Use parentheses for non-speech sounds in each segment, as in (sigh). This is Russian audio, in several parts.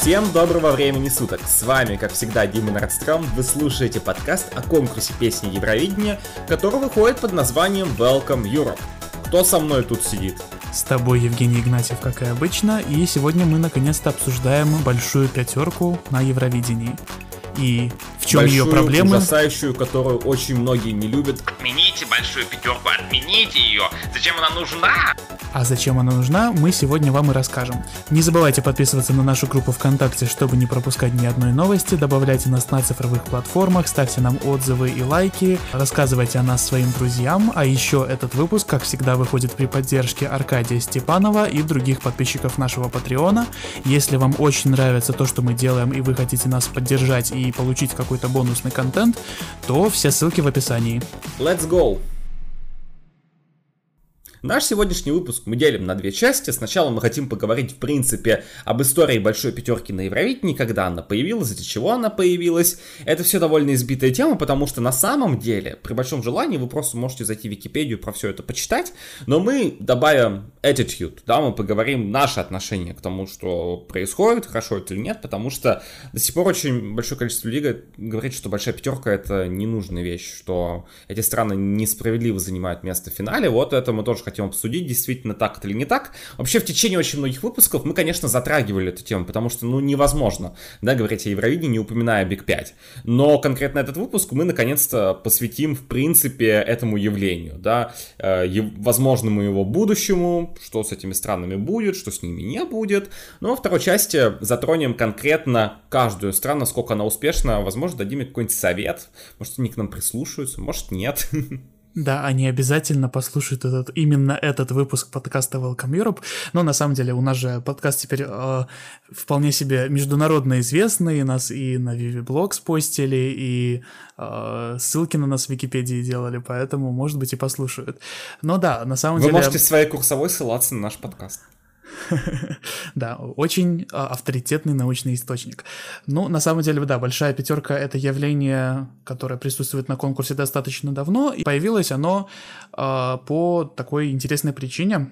Всем доброго времени суток! С вами, как всегда, Дима Нордстром. Вы слушаете подкаст о конкурсе песни Евровидения, который выходит под названием Welcome Europe. Кто со мной тут сидит? С тобой Евгений Игнатьев, как и обычно, и сегодня мы наконец-то обсуждаем большую пятерку на Евровидении. И в чем Большую, ее проблемы? ужасающую, которую очень многие не любят. Отмените большую пятерку, отмените ее. Зачем она нужна? А зачем она нужна, мы сегодня вам и расскажем. Не забывайте подписываться на нашу группу ВКонтакте, чтобы не пропускать ни одной новости, добавляйте нас на цифровых платформах, ставьте нам отзывы и лайки, рассказывайте о нас своим друзьям, а еще этот выпуск, как всегда, выходит при поддержке Аркадия Степанова и других подписчиков нашего Патреона. Если вам очень нравится то, что мы делаем, и вы хотите нас поддержать и получить какой-то бонусный контент, то все ссылки в описании. Let's go! Наш сегодняшний выпуск мы делим на две части. Сначала мы хотим поговорить, в принципе, об истории Большой Пятерки на Евровидении, когда она появилась, из-за чего она появилась. Это все довольно избитая тема, потому что на самом деле, при большом желании, вы просто можете зайти в Википедию про все это почитать, но мы добавим attitude, да, мы поговорим наше отношение к тому, что происходит, хорошо это или нет, потому что до сих пор очень большое количество людей говорит, что Большая Пятерка это ненужная вещь, что эти страны несправедливо занимают место в финале, вот это мы тоже хотим обсудить, действительно так это или не так. Вообще, в течение очень многих выпусков мы, конечно, затрагивали эту тему, потому что, ну, невозможно, да, говорить о Евровидении, не упоминая Биг 5. Но конкретно этот выпуск мы, наконец-то, посвятим, в принципе, этому явлению, да, э, возможному его будущему, что с этими странами будет, что с ними не будет. Но во второй части затронем конкретно каждую страну, насколько она успешна, возможно, дадим какой-нибудь совет, может, они к нам прислушаются, может, нет. (laughs) Да, они обязательно послушают этот, именно этот выпуск подкаста Welcome Europe. Но на самом деле у нас же подкаст теперь э, вполне себе международно известный. Нас и на Vivi спостили, и э, ссылки на нас в Википедии делали, поэтому, может быть, и послушают. Но да, на самом Вы деле... Вы можете в своей курсовой ссылаться на наш подкаст. (laughs) Да, очень а, авторитетный научный источник. Ну, на самом деле, да, большая пятерка это явление, которое присутствует на конкурсе достаточно давно, и появилось оно а, по такой интересной причине.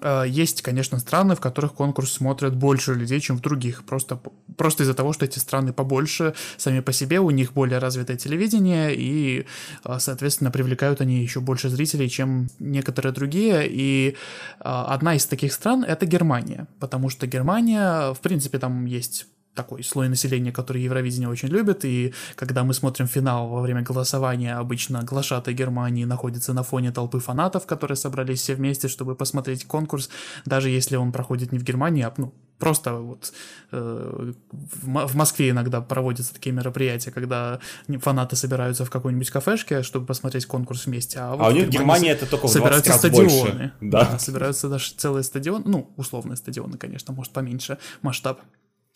Э, есть, конечно, страны, в которых конкурс смотрят больше людей, чем в других. Просто, просто из-за того, что эти страны побольше сами по себе, у них более развитое телевидение, и, э, соответственно, привлекают они еще больше зрителей, чем некоторые другие. И э, одна из таких стран — это Германия, потому что Германия, в принципе, там есть такой слой населения, который Евровидение очень любит, и когда мы смотрим финал во время голосования, обычно глашатай Германии находится на фоне толпы фанатов, которые собрались все вместе, чтобы посмотреть конкурс, даже если он проходит не в Германии, а ну, просто вот э, в, в Москве иногда проводятся такие мероприятия, когда фанаты собираются в какой-нибудь кафешке, чтобы посмотреть конкурс вместе, а, вот а у них в Германии это только в собираются стадионы, больше. Да. да, собираются даже целые стадионы, ну, условные стадионы, конечно, может поменьше масштаб.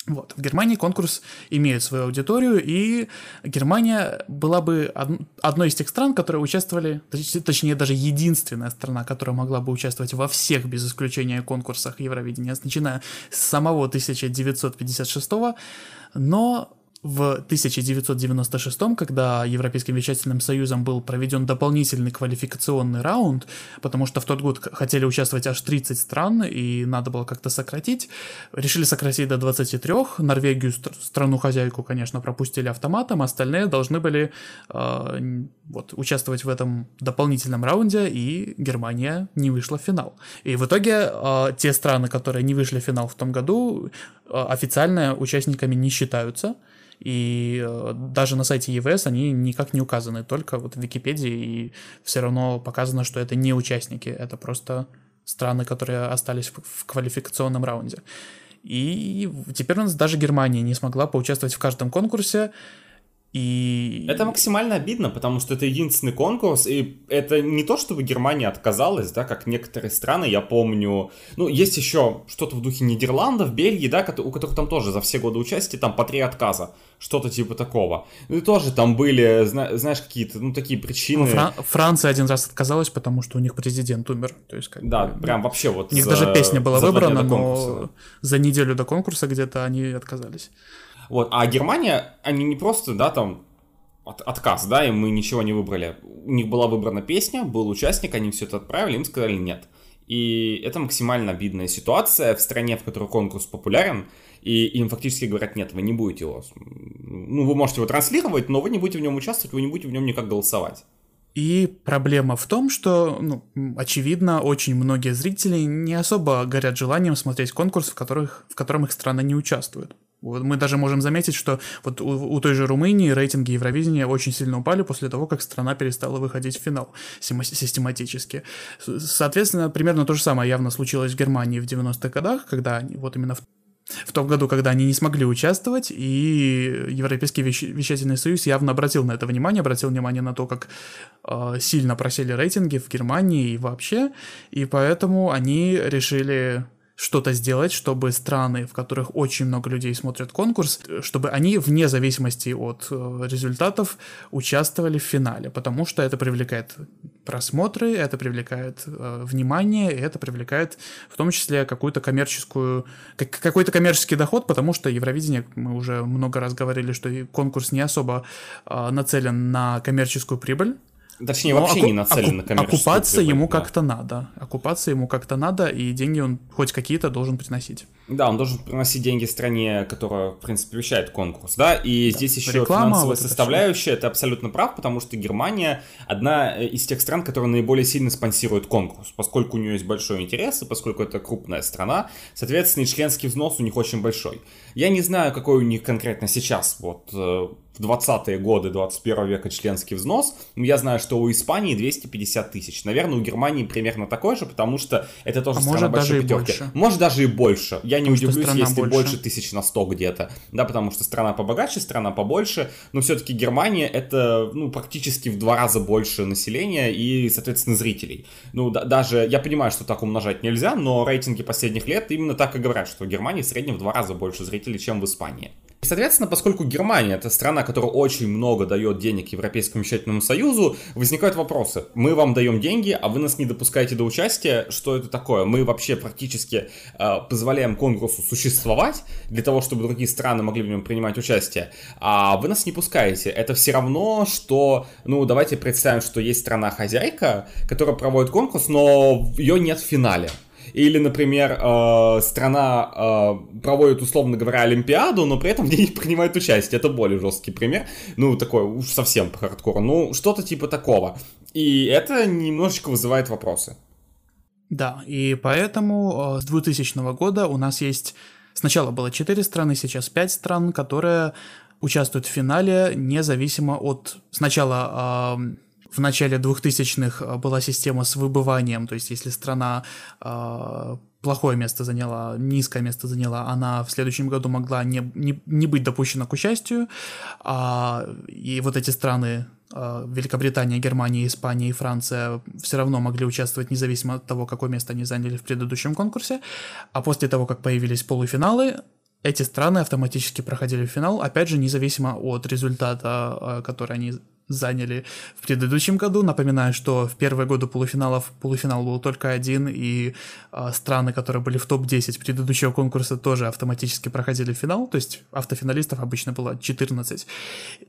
Вот. В Германии конкурс имеет свою аудиторию, и Германия была бы одной из тех стран, которые участвовали, точнее даже единственная страна, которая могла бы участвовать во всех, без исключения, конкурсах Евровидения, начиная с самого 1956 но в 1996, когда Европейским вещательным союзом был проведен дополнительный квалификационный раунд, потому что в тот год хотели участвовать аж 30 стран, и надо было как-то сократить, решили сократить до 23, Норвегию, страну-хозяйку, конечно, пропустили автоматом, остальные должны были э, вот, участвовать в этом дополнительном раунде, и Германия не вышла в финал. И в итоге э, те страны, которые не вышли в финал в том году, э, официально участниками не считаются, и э, даже на сайте ЕВС они никак не указаны, только вот в Википедии, и все равно показано, что это не участники, это просто страны, которые остались в квалификационном раунде. И теперь у нас даже Германия не смогла поучаствовать в каждом конкурсе, и... Это максимально обидно, потому что это единственный конкурс, и это не то, чтобы Германия отказалась, да, как некоторые страны, я помню, ну, есть еще что-то в духе Нидерландов, Бельгии, да, у которых там тоже за все годы участия там по три отказа, что-то типа такого. Ну, и тоже там были, знаешь, какие-то, ну, такие причины. Ну, Фран- Франция один раз отказалась, потому что у них президент умер, то есть как Да, бы, прям вообще вот. У них за, даже песня была выбрана, но за неделю до конкурса где-то они отказались. Вот, а Германия, они не просто, да, там, от, отказ, да, и мы ничего не выбрали. У них была выбрана песня, был участник, они все это отправили, им сказали нет. И это максимально обидная ситуация в стране, в которой конкурс популярен, И им фактически говорят, нет, вы не будете его... Ну, вы можете его транслировать, но вы не будете в нем участвовать, вы не будете в нем никак голосовать. И проблема в том, что, ну, очевидно, очень многие зрители не особо горят желанием смотреть конкурс, в, которых, в котором их страна не участвует. Мы даже можем заметить, что вот у, у той же Румынии рейтинги Евровидения очень сильно упали после того, как страна перестала выходить в финал систематически. Соответственно, примерно то же самое явно случилось в Германии в 90-х годах, когда вот именно в в том году, когда они не смогли участвовать, и Европейский вещательный союз явно обратил на это внимание, обратил внимание на то, как э, сильно просели рейтинги в Германии и вообще, и поэтому они решили что-то сделать, чтобы страны, в которых очень много людей смотрят конкурс, чтобы они вне зависимости от э, результатов участвовали в финале, потому что это привлекает просмотры, это привлекает э, внимание, это привлекает в том числе какую-то коммерческую, как, какой-то коммерческий доход, потому что Евровидение, мы уже много раз говорили, что конкурс не особо э, нацелен на коммерческую прибыль, Точнее, Но вообще оку- не нацелен на коммерческую Окупаться прибыль, ему да. как-то надо. Окупаться ему как-то надо, и деньги он хоть какие-то должен приносить. Да, он должен приносить деньги стране, которая, в принципе, вещает конкурс, да, и Да, здесь еще реклама, финансовая вот составляющая, это абсолютно прав, потому что Германия одна из тех стран, которая наиболее сильно спонсирует конкурс, поскольку у нее есть большой интерес, и поскольку это крупная страна, соответственно, и членский взнос у них очень большой. Я не знаю, какой у них конкретно сейчас, вот, э, в 20-е годы 21 века членский взнос. Но Я знаю, что у Испании 250 тысяч. Наверное, у Германии примерно такой же, потому что это тоже А страна может, большой даже пятерки. больше. Может, даже и больше. Я не Потому что удивлюсь, если больше. больше. тысяч на 100 где-то. Да, потому что страна побогаче, страна побольше. Но все-таки Германия это ну, практически в два раза больше населения и, соответственно, зрителей. Ну, да- даже, я понимаю, что так умножать нельзя, но рейтинги последних лет именно так и говорят, что в Германии в среднем в два раза больше зрителей, чем в Испании. И, соответственно, поскольку Германия это страна, которая очень много дает денег Европейскому вещательному союзу, возникают вопросы. Мы вам даем деньги, а вы нас не допускаете до участия. Что это такое? Мы вообще практически э, позволяем конкурсу существовать для того, чтобы другие страны могли в нем принимать участие, а вы нас не пускаете. Это все равно, что, ну, давайте представим, что есть страна-хозяйка, которая проводит конкурс, но ее нет в финале. Или, например, э, страна э, проводит, условно говоря, Олимпиаду, но при этом в (laughs) ней не принимает участие. Это более жесткий пример. Ну, такой уж совсем по хардкору. Ну, что-то типа такого. И это немножечко вызывает вопросы. Да, и поэтому э, с 2000 года у нас есть... Сначала было 4 страны, сейчас 5 стран, которые участвуют в финале независимо от... Сначала э, в начале 2000-х была система с выбыванием, то есть если страна э, плохое место заняла, низкое место заняла, она в следующем году могла не, не, не быть допущена к участию, а, и вот эти страны э, Великобритания, Германия, Испания и Франция все равно могли участвовать независимо от того, какое место они заняли в предыдущем конкурсе, а после того, как появились полуфиналы, эти страны автоматически проходили в финал, опять же, независимо от результата, э, который они заняли в предыдущем году. Напоминаю, что в первые годы полуфиналов полуфинал был только один, и э, страны, которые были в топ-10 предыдущего конкурса, тоже автоматически проходили в финал, то есть автофиналистов обычно было 14.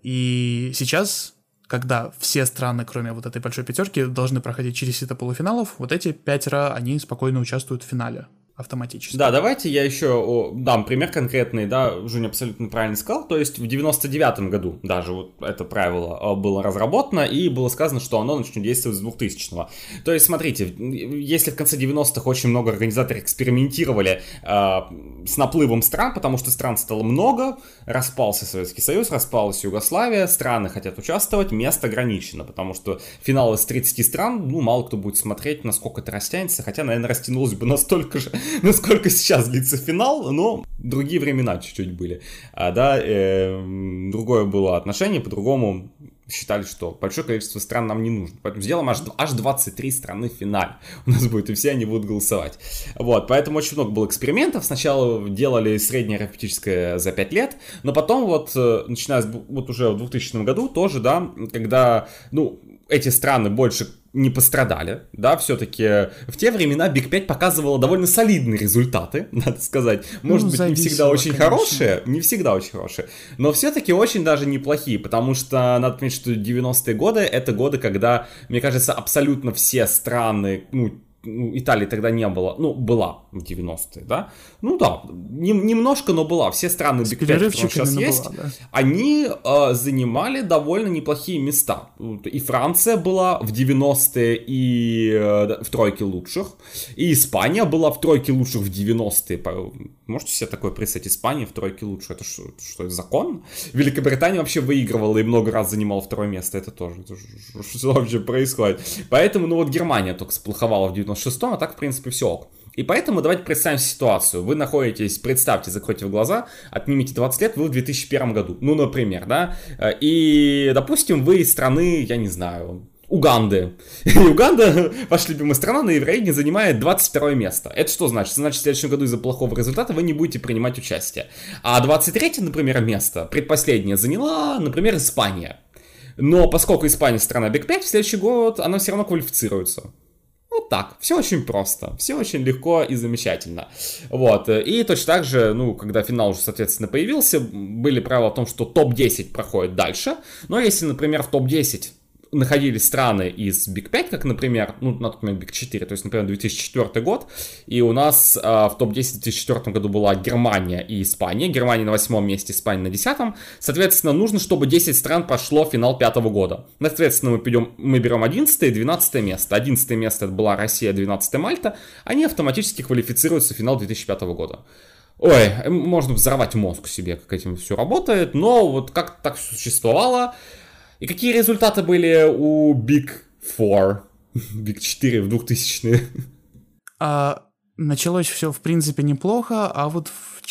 И сейчас когда все страны, кроме вот этой большой пятерки, должны проходить через сито полуфиналов, вот эти пятеро, они спокойно участвуют в финале автоматически. Да, давайте я еще дам пример конкретный, да, Жуня абсолютно правильно сказал, то есть в 99-м году даже вот это правило э, было разработано и было сказано, что оно начнет действовать с 2000-го. То есть, смотрите, если в конце 90-х очень много организаторов экспериментировали э, с наплывом стран, потому что стран стало много, распался Советский Союз, распалась Югославия, страны хотят участвовать, место ограничено, потому что финал из 30 стран, ну, мало кто будет смотреть, насколько это растянется, хотя, наверное, растянулось бы настолько же, (laughs) насколько сейчас длится финал, но другие времена чуть-чуть были. А, да, э, другое было отношение, по-другому считали, что большое количество стран нам не нужно. Поэтому сделаем аж, аж 23 страны в финале. (laughs) У нас будет, и все они будут голосовать. Вот, поэтому очень много было экспериментов. Сначала делали среднее арифметическое за 5 лет, но потом вот, э, начиная с, вот уже в 2000 году тоже, да, когда, ну, эти страны больше не пострадали, да, все-таки в те времена Big 5 показывала довольно солидные результаты, (laughs) надо сказать. Может Ну, быть, не всегда очень конечно. хорошие, не всегда очень хорошие, но все-таки очень даже неплохие, потому что надо отметить, что 90-е годы это годы, когда, мне кажется, абсолютно все страны, ну, Италии тогда не было, ну, была в 90-е, да? Ну да, не, немножко, но была. Все страны Big 5, которые сейчас есть, была, да. они э, занимали довольно неплохие места. И Франция была в 90-е и э, в тройке лучших, и Испания была в тройке лучших в 90-е. Можете себе такое представить? Испания в тройке лучших? Это что, что это закон? Великобритания вообще выигрывала и много раз занимала второе место. Это тоже. Что вообще происходит? Поэтому, ну вот Германия только сплоховала в 96-м, а так, в принципе, все ок. И поэтому давайте представим ситуацию. Вы находитесь, представьте, закройте в глаза, отнимите 20 лет, вы в 2001 году. Ну, например, да. И, допустим, вы из страны, я не знаю, Уганды. (laughs) И Уганда, (laughs) ваша любимая страна, на Евровидении занимает 22 место. Это что значит? Значит, в следующем году из-за плохого результата вы не будете принимать участие. А 23 например, место, предпоследнее, заняла, например, Испания. Но поскольку Испания страна Биг 5, в следующий год она все равно квалифицируется. Так. Все очень просто. Все очень легко и замечательно. Вот. И точно так же, ну, когда финал уже, соответственно, появился, были правила о том, что топ-10 проходит дальше. Но если, например, в топ-10 находились страны из Big 5, как, например, ну, на тот момент Big 4, то есть, например, 2004 год, и у нас а, в топ-10 в 2004 году была Германия и Испания, Германия на восьмом месте, Испания на десятом, соответственно, нужно, чтобы 10 стран прошло финал пятого года. Соответственно, мы, пойдем, мы берем 11 и 12 место. 11 место это была Россия, 12 Мальта, они автоматически квалифицируются в финал 2005 года. Ой, можно взорвать мозг себе, как этим все работает, но вот как так существовало, и какие результаты были у Big Four, (laughs) Big 4 в 2000-е? А, началось все, в принципе, неплохо, а вот в,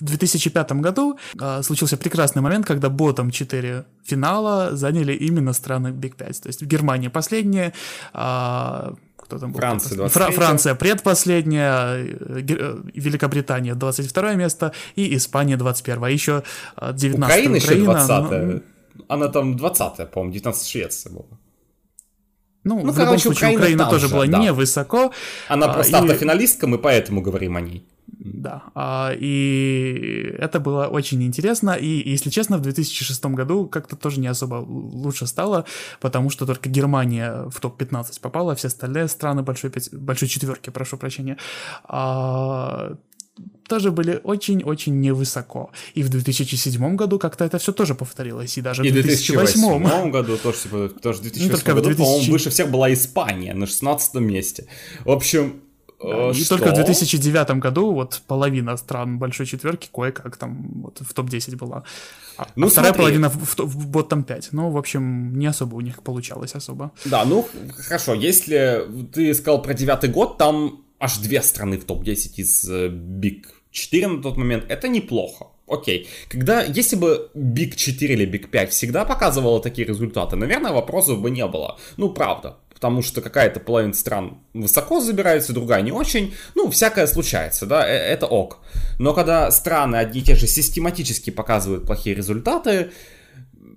в 2005 году а, случился прекрасный момент, когда ботом 4 финала заняли именно страны Big 5. То есть Германия последняя, а, кто там был? Франция, Фра- Франция предпоследняя, э, э, Великобритания 22 место и Испания 21. А еще 19 Украина, Украина еще 20 ну, она там 20-я, по-моему, 19 Швеция была. Ну, ну в короче, любом случае, Украина, Украина тоже же, была да. невысоко. Она а, просто и... автофиналистка, мы поэтому говорим о ней. Да, а, и это было очень интересно, и, если честно, в 2006 году как-то тоже не особо лучше стало, потому что только Германия в топ-15 попала, все остальные страны большой, большой четверки, прошу прощения, а, тоже были очень-очень невысоко. И в 2007 году как-то это все тоже повторилось, и даже и в 2008. 2008 году тоже, типа, тоже в 2008 ну, году, 2000... по-моему, выше всех была Испания на 16 месте. В общем, да, и только в 2009 году вот половина стран большой четверки кое-как там вот в топ-10 была. А, ну, а вторая половина в, в, в ботtom 5. Ну, в общем, не особо у них получалось особо. Да, ну, хорошо, если ты сказал про девятый год, там аж две страны в топ-10 из э, Big 4 на тот момент, это неплохо. Окей. Когда, если бы Big 4 или Big 5 всегда показывала такие результаты, наверное, вопросов бы не было. Ну, правда. Потому что какая-то половина стран высоко забирается, другая не очень. Ну, всякое случается, да, э, это ок. Но когда страны одни и те же систематически показывают плохие результаты,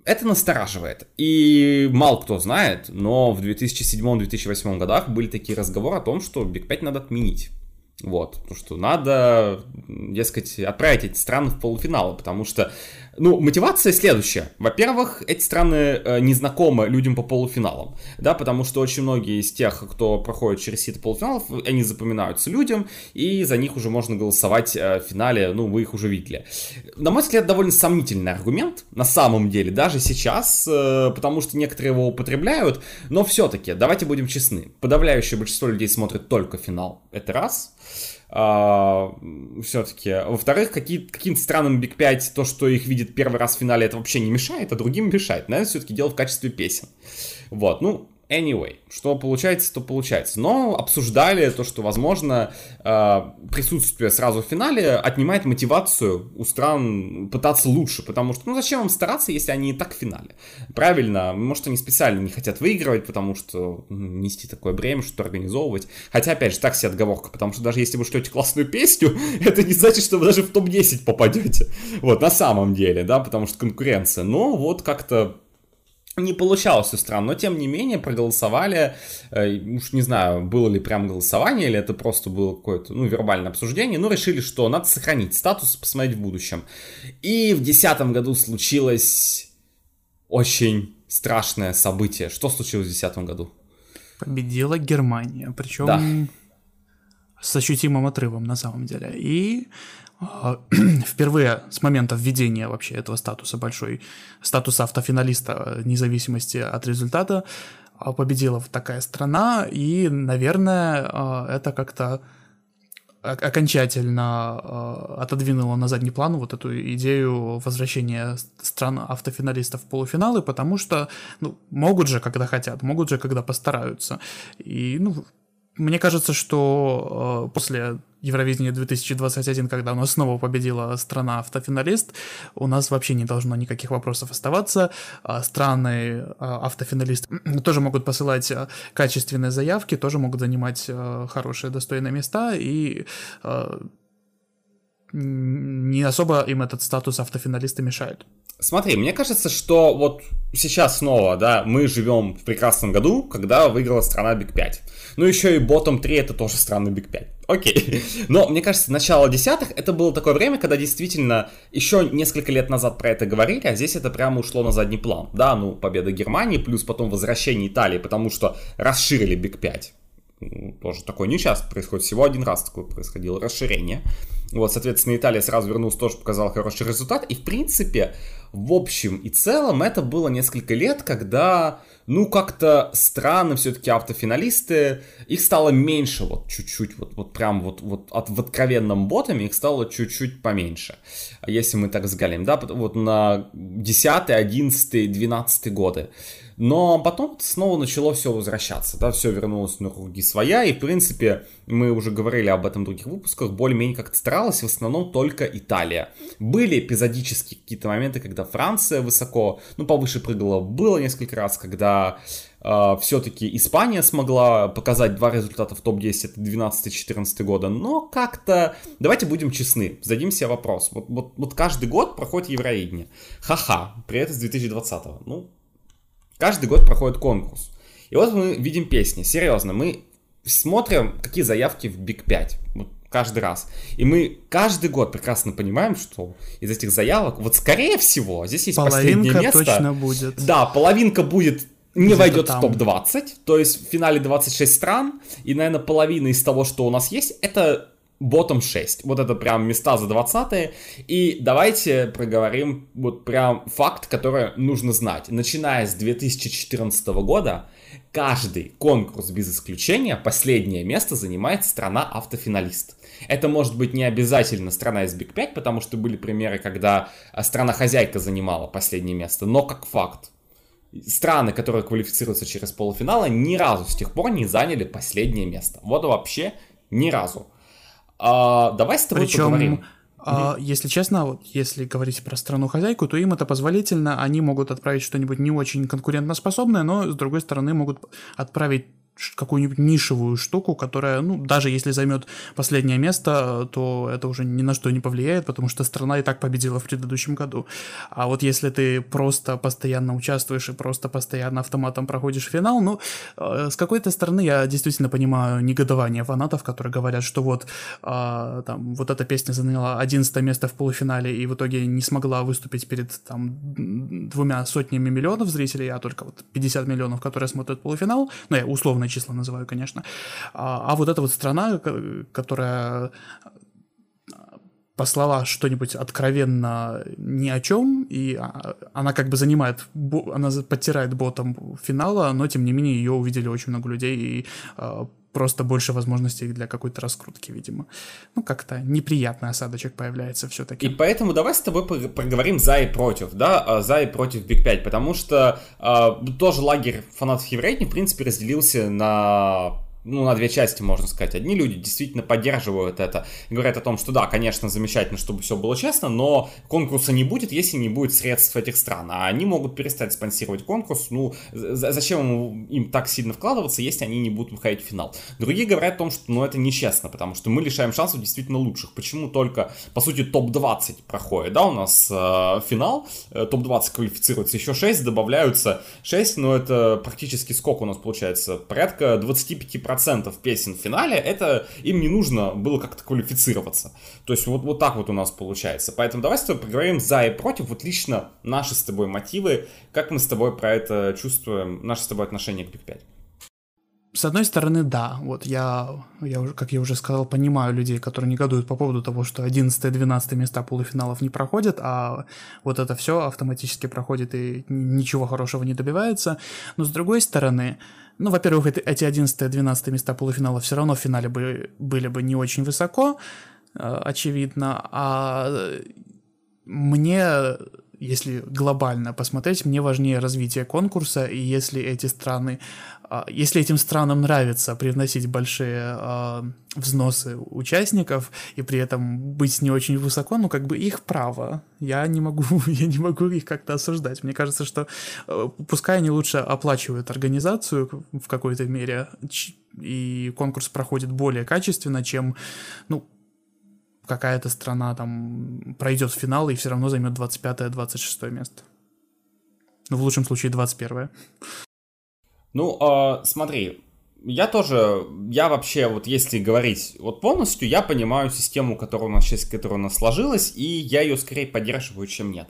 это настораживает. И мало кто знает, но в 2007-2008 годах были такие разговоры о том, что Big 5 надо отменить. Вот, потому что надо, дескать, отправить эти страны в полуфиналы, потому что ну, мотивация следующая. Во-первых, эти страны э, не знакомы людям по полуфиналам, да, потому что очень многие из тех, кто проходит через сито полуфиналов, они запоминаются людям, и за них уже можно голосовать э, в финале, ну, вы их уже видели. На мой взгляд, довольно сомнительный аргумент, на самом деле, даже сейчас, э, потому что некоторые его употребляют, но все-таки, давайте будем честны, подавляющее большинство людей смотрит только финал, это раз а, все-таки. Во-вторых, какие, каким-то странным Big 5 то, что их видит первый раз в финале, это вообще не мешает, а другим мешает. Наверное, все-таки дело в качестве песен. Вот, ну, Anyway, что получается, то получается. Но обсуждали то, что, возможно, э, присутствие сразу в финале отнимает мотивацию у стран пытаться лучше, потому что, ну, зачем вам стараться, если они и так в финале? Правильно, может, они специально не хотят выигрывать, потому что нести такое бремя, что-то организовывать. Хотя, опять же, так себе отговорка, потому что даже если вы шлете классную песню, (laughs) это не значит, что вы даже в топ-10 попадете. Вот, на самом деле, да, потому что конкуренция. Но вот как-то не получалось у стран, но тем не менее проголосовали, э, уж не знаю, было ли прям голосование, или это просто было какое-то, ну, вербальное обсуждение, но решили, что надо сохранить статус, посмотреть в будущем. И в 2010 году случилось очень страшное событие. Что случилось в 2010 году? Победила Германия, причем Да. с ощутимым отрывом на самом деле. И (clears throat) впервые с момента введения вообще этого статуса большой, статуса автофиналиста э, независимости от результата, а, победила вот такая страна, и, наверное, а, это как-то окончательно а, отодвинуло на задний план вот эту идею возвращения стран автофиналистов в полуфиналы, потому что ну, могут же, когда хотят, могут же, когда постараются. И, ну, мне кажется, что после Евровидения 2021, когда у нас снова победила страна автофиналист, у нас вообще не должно никаких вопросов оставаться. А Страны э, автофиналисты (clears throat) тоже могут посылать э, качественные заявки, тоже могут занимать хорошие, достойные места, и не особо им этот статус автофиналиста мешает. Смотри, мне кажется, что вот сейчас снова, да, мы живем в прекрасном году, когда выиграла страна Big 5. Ну, еще и Bottom 3 это тоже страна Big 5. Окей. (laughs) Но мне кажется, начало десятых это было такое время, когда действительно еще несколько лет назад про это говорили, а здесь это прямо ушло на задний план. Да, ну, победа Германии, плюс потом возвращение Италии, потому что расширили Big 5. Ну, Тоже такое не часто происходит, всего один раз такое происходило, расширение. Вот, соответственно, Италия сразу вернулась, тоже показала хороший результат. И, в принципе, в общем и целом, это было несколько лет, когда, ну, как-то страны, все-таки автофиналисты, их стало меньше, вот, чуть-чуть, вот, вот прям вот, вот от, в откровенном ботами их стало чуть-чуть поменьше. Если мы так взглянем, да, вот на 10, 11, 12 годы. Но потом снова начало все возвращаться, да, все вернулось на круги своя, и, в принципе, мы уже говорили об этом в других выпусках, более-менее как-то старалась, в основном только Италия. Были эпизодически какие-то моменты, когда Франция высоко, ну, повыше прыгала, было несколько раз, когда э, все-таки Испания смогла показать два результата в топ-10, это 12-14 года, но как-то, давайте будем честны, зададим себе вопрос, вот, вот, вот каждый год проходит Евровидение, ха-ха, при этом с 2020 ну, Каждый год проходит конкурс. И вот мы видим песни. Серьезно, мы смотрим, какие заявки в Биг 5. Вот каждый раз. И мы каждый год прекрасно понимаем, что из этих заявок, вот скорее всего, здесь есть последнее Половинка место. точно будет. Да, половинка будет не войдет там. в топ-20, то есть в финале 26 стран, и, наверное, половина из того, что у нас есть, это ботом 6. Вот это прям места за 20 И давайте проговорим вот прям факт, который нужно знать. Начиная с 2014 года, каждый конкурс без исключения последнее место занимает страна-автофиналист. Это может быть не обязательно страна из Биг 5, потому что были примеры, когда а, страна-хозяйка занимала последнее место, но как факт. Страны, которые квалифицируются через полуфиналы, ни разу с тех пор не заняли последнее место. Вот вообще ни разу. А, давай с тобой Причем, поговорим. а, если честно, вот если говорить про страну-хозяйку, то им это позволительно, они могут отправить что-нибудь не очень конкурентоспособное, но, с другой стороны, могут отправить какую-нибудь нишевую штуку, которая, ну, даже если займет последнее место, то это уже ни на что не повлияет, потому что страна и так победила в предыдущем году. А вот если ты просто постоянно участвуешь и просто постоянно автоматом проходишь финал, ну, э, с какой-то стороны я действительно понимаю негодование фанатов, которые говорят, что вот а, там вот эта песня заняла 11 место в полуфинале и в итоге не смогла выступить перед там двумя сотнями миллионов зрителей, а только вот 50 миллионов, которые смотрят полуфинал, ну я условные числа называю, конечно, а, а вот эта вот страна, ко- которая послала что-нибудь откровенно ни о чем, и а, она как бы занимает, она подтирает ботом финала, но тем не менее ее увидели очень много людей, и а, просто больше возможностей для какой-то раскрутки, видимо. Ну, как-то неприятный осадочек появляется все-таки. И поэтому давай с тобой поговорим за и против, да, а, за и против Биг 5, потому что а, тоже лагерь фанатов Евровидения, в принципе, разделился на ну, на две части, можно сказать. Одни люди действительно поддерживают это, и говорят о том, что да, конечно, замечательно, чтобы все было честно, но конкурса не будет, если не будет средств этих стран. А они могут перестать спонсировать конкурс. Ну, за- зачем им так сильно вкладываться, если они не будут выходить в финал? Другие говорят о том, что ну, это нечестно, потому что мы лишаем шансов действительно лучших. Почему только, по сути, топ-20 проходит, да, у нас э, финал, э, топ-20 квалифицируется, еще 6 добавляются 6, но это практически сколько у нас получается? Порядка 25% песен в финале, это им не нужно было как-то квалифицироваться. То есть вот, вот так вот у нас получается. Поэтому давай с тобой поговорим за и против, вот лично наши с тобой мотивы, как мы с тобой про это чувствуем, наше с тобой отношение к Биг 5. с одной стороны, да, вот я, я уже, как я уже сказал, понимаю людей, которые негодуют по поводу того, что 11-12 места полуфиналов не проходят, а вот это все автоматически проходит и ничего хорошего не добивается. Но с другой стороны, ну, во-первых, эти 11-12 места полуфинала все равно в финале бы, были бы не очень высоко, э, очевидно, а мне если глобально посмотреть, мне важнее развитие конкурса, и если эти страны, а, если этим странам нравится привносить большие а, взносы участников и при этом быть не очень высоко, ну как бы их право. Я не могу, (laughs) я не могу их как-то осуждать. Мне кажется, что э, пускай они лучше оплачивают организацию в какой-то мере, и конкурс проходит более качественно, чем, ну, какая-то страна там пройдет в финал и все равно займет 25-26 место. Ну, в лучшем случае 21 Ну, э, смотри, я тоже, я вообще, вот если говорить вот полностью, я понимаю систему, которая у нас сейчас, которая у нас сложилась, и я ее скорее поддерживаю, чем нет.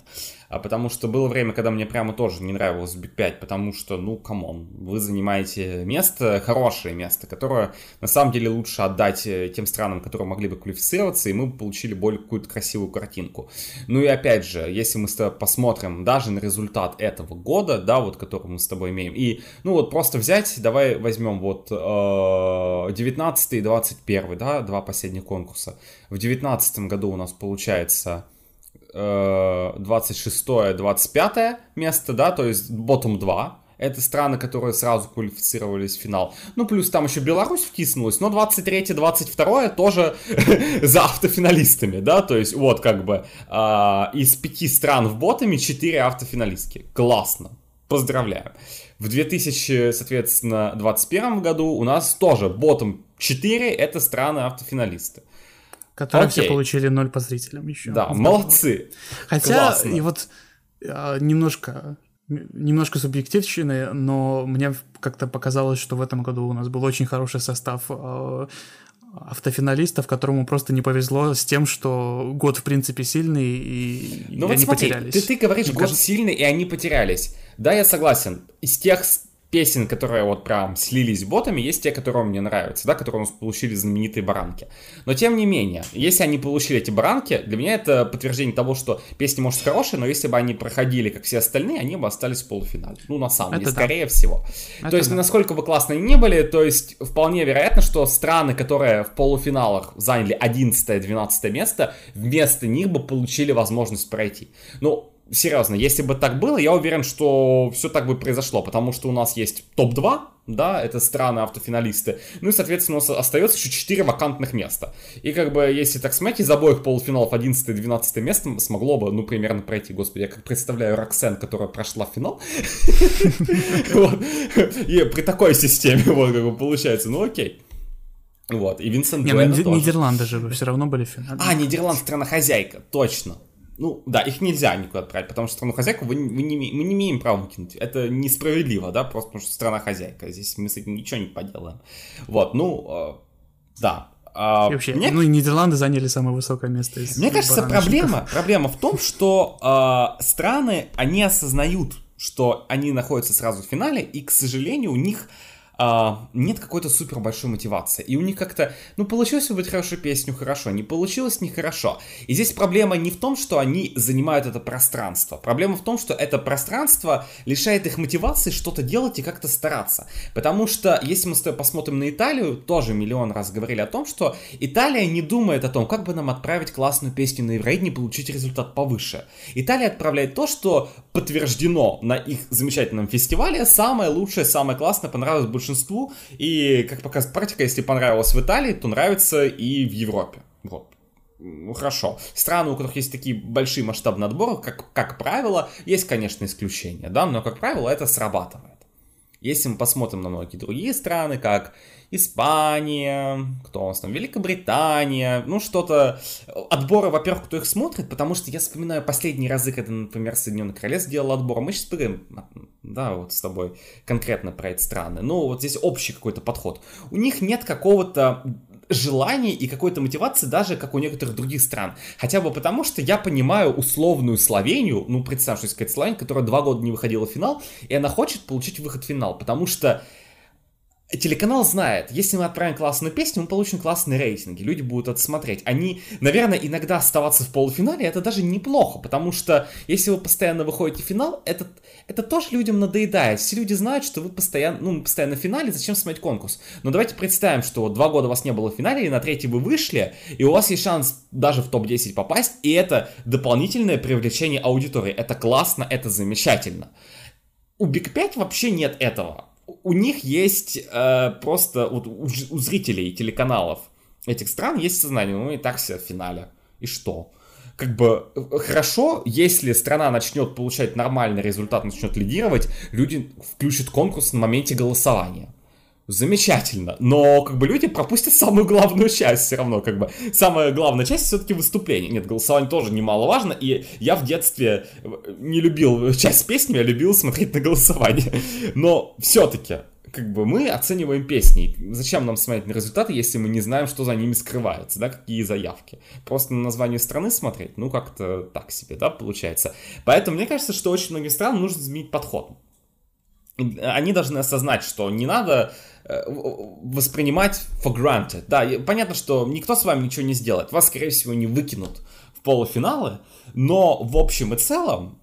А потому что было время, когда мне прямо тоже не нравилось Big 5, потому что, ну, come on, вы занимаете место, хорошее место, которое на самом деле лучше отдать э, тем странам, которые могли бы квалифицироваться, и мы бы получили более какую-то красивую картинку. Ну и опять же, если мы с тобой посмотрим даже на результат этого года, да, вот который мы с тобой имеем, и, ну вот просто взять, давай возьмем вот 19 э, и 21, да, два последних конкурса. В 19 году у нас получается 26-25 э, место, да, то есть bottom 2. Это страны, которые сразу квалифицировались в финал. Ну, плюс там еще Беларусь втиснулась, но 23-22 тоже (laughs) за автофиналистами, да, то есть вот как бы э, из пяти стран в ботами 4 автофиналистки. Классно. Поздравляю. В 2000, соответственно, 21 году у нас тоже ботом 4 это страны автофиналисты. Которые Окей. все получили 0 по зрителям еще. Да, молодцы. Хотя, Классно. и вот а, немножко немножко субъективщины, но мне как-то показалось, что в этом году у нас был очень хороший состав а, автофиналистов, которому просто не повезло с тем, что год в принципе сильный и, ну, и вот они смотри, потерялись. Ты, ты говоришь, Мне год кажется... сильный и они потерялись. Да, я согласен. Из тех песен, которые вот прям слились ботами, есть те, которые мне нравятся, да, которые у нас получили знаменитые баранки. Но тем не менее, если они получили эти баранки, для меня это подтверждение того, что песни, может, хорошие, но если бы они проходили, как все остальные, они бы остались в полуфинале. Ну, на самом деле, скорее да. всего. Это то есть, да. насколько бы классно они не были, то есть, вполне вероятно, что страны, которые в полуфиналах заняли 11-12 место, вместо них бы получили возможность пройти. Ну, серьезно, если бы так было, я уверен, что все так бы произошло, потому что у нас есть топ-2, да, это страны автофиналисты, ну и, соответственно, у нас остается еще 4 вакантных места. И как бы, если так смотреть, из обоих полуфиналов 11 и 12 место смогло бы, ну, примерно пройти, господи, я как представляю Роксен, которая прошла финал, (laughs) и при такой системе, вот, как бы, получается, ну, окей. Вот, и Винсент Не, ну, Нидерланды же все равно были в финале. А, Нидерланд страна-хозяйка, точно. Ну, да, их нельзя никуда отправить, потому что страну хозяйку вы, вы не, мы не имеем права выкинуть. Это несправедливо, да, просто потому что страна хозяйка. Здесь мы с этим ничего не поделаем. Вот, ну, э, да. А, и вообще, мне... ну и Нидерланды заняли самое высокое место из Мне кажется, проблема, проблема в том, что э, страны, они осознают, что они находятся сразу в финале, и, к сожалению, у них а, нет какой-то супер большой мотивации. И у них как-то, ну, получилось выбрать хорошую песню, хорошо, не получилось, нехорошо. И здесь проблема не в том, что они занимают это пространство. Проблема в том, что это пространство лишает их мотивации что-то делать и как-то стараться. Потому что, если мы с тобой посмотрим на Италию, тоже миллион раз говорили о том, что Италия не думает о том, как бы нам отправить классную песню на Евровидение и получить результат повыше. Италия отправляет то, что подтверждено на их замечательном фестивале, самое лучшее, самое классное, понравилось большинству большинству. И, как показывает практика, если понравилось в Италии, то нравится и в Европе. Вот. Ну, хорошо. Страны, у которых есть такие большие масштабные отборы, как, как правило, есть, конечно, исключения, да, но, как правило, это срабатывает. Если мы посмотрим на многие другие страны, как Испания, кто у нас там, Великобритания, ну что-то, отборы, во-первых, кто их смотрит, потому что я вспоминаю последние разы, когда, например, Соединенное Королевство делал отбор, мы сейчас поговорим, да, вот с тобой конкретно про эти страны, ну вот здесь общий какой-то подход. У них нет какого-то желания и какой-то мотивации даже, как у некоторых других стран. Хотя бы потому, что я понимаю условную Словению, ну, представь, что есть какая-то Словения, которая два года не выходила в финал, и она хочет получить выход в финал, потому что Телеканал знает, если мы отправим классную песню, мы получим классные рейтинги, люди будут это смотреть. Они, наверное, иногда оставаться в полуфинале, это даже неплохо, потому что если вы постоянно выходите в финал, это, это тоже людям надоедает. Все люди знают, что вы постоянно, ну, постоянно в финале, зачем смотреть конкурс. Но давайте представим, что два года вас не было в финале, и на третий вы вышли, и у вас есть шанс даже в топ-10 попасть, и это дополнительное привлечение аудитории. Это классно, это замечательно. У Big 5 вообще нет этого у них есть э, просто вот у, у зрителей телеканалов этих стран есть сознание, ну и так все в финале. И что? Как бы э, хорошо, если страна начнет получать нормальный результат, начнет лидировать, люди включат конкурс на моменте голосования замечательно, но как бы люди пропустят самую главную часть все равно, как бы самая главная часть все-таки выступление. Нет, голосование тоже немаловажно, и я в детстве э, не любил часть песни, я любил смотреть на голосование, но все-таки как бы мы оцениваем песни. Зачем нам смотреть на результаты, если мы не знаем, что за ними скрывается, да, какие заявки? Просто на название страны смотреть, ну как-то так себе, да, получается. Поэтому мне кажется, что очень многим странам нужно изменить подход. Они должны осознать, что не надо воспринимать for granted. Да, понятно, что никто с вами ничего не сделает. Вас, скорее всего, не выкинут в полуфиналы, но в общем и целом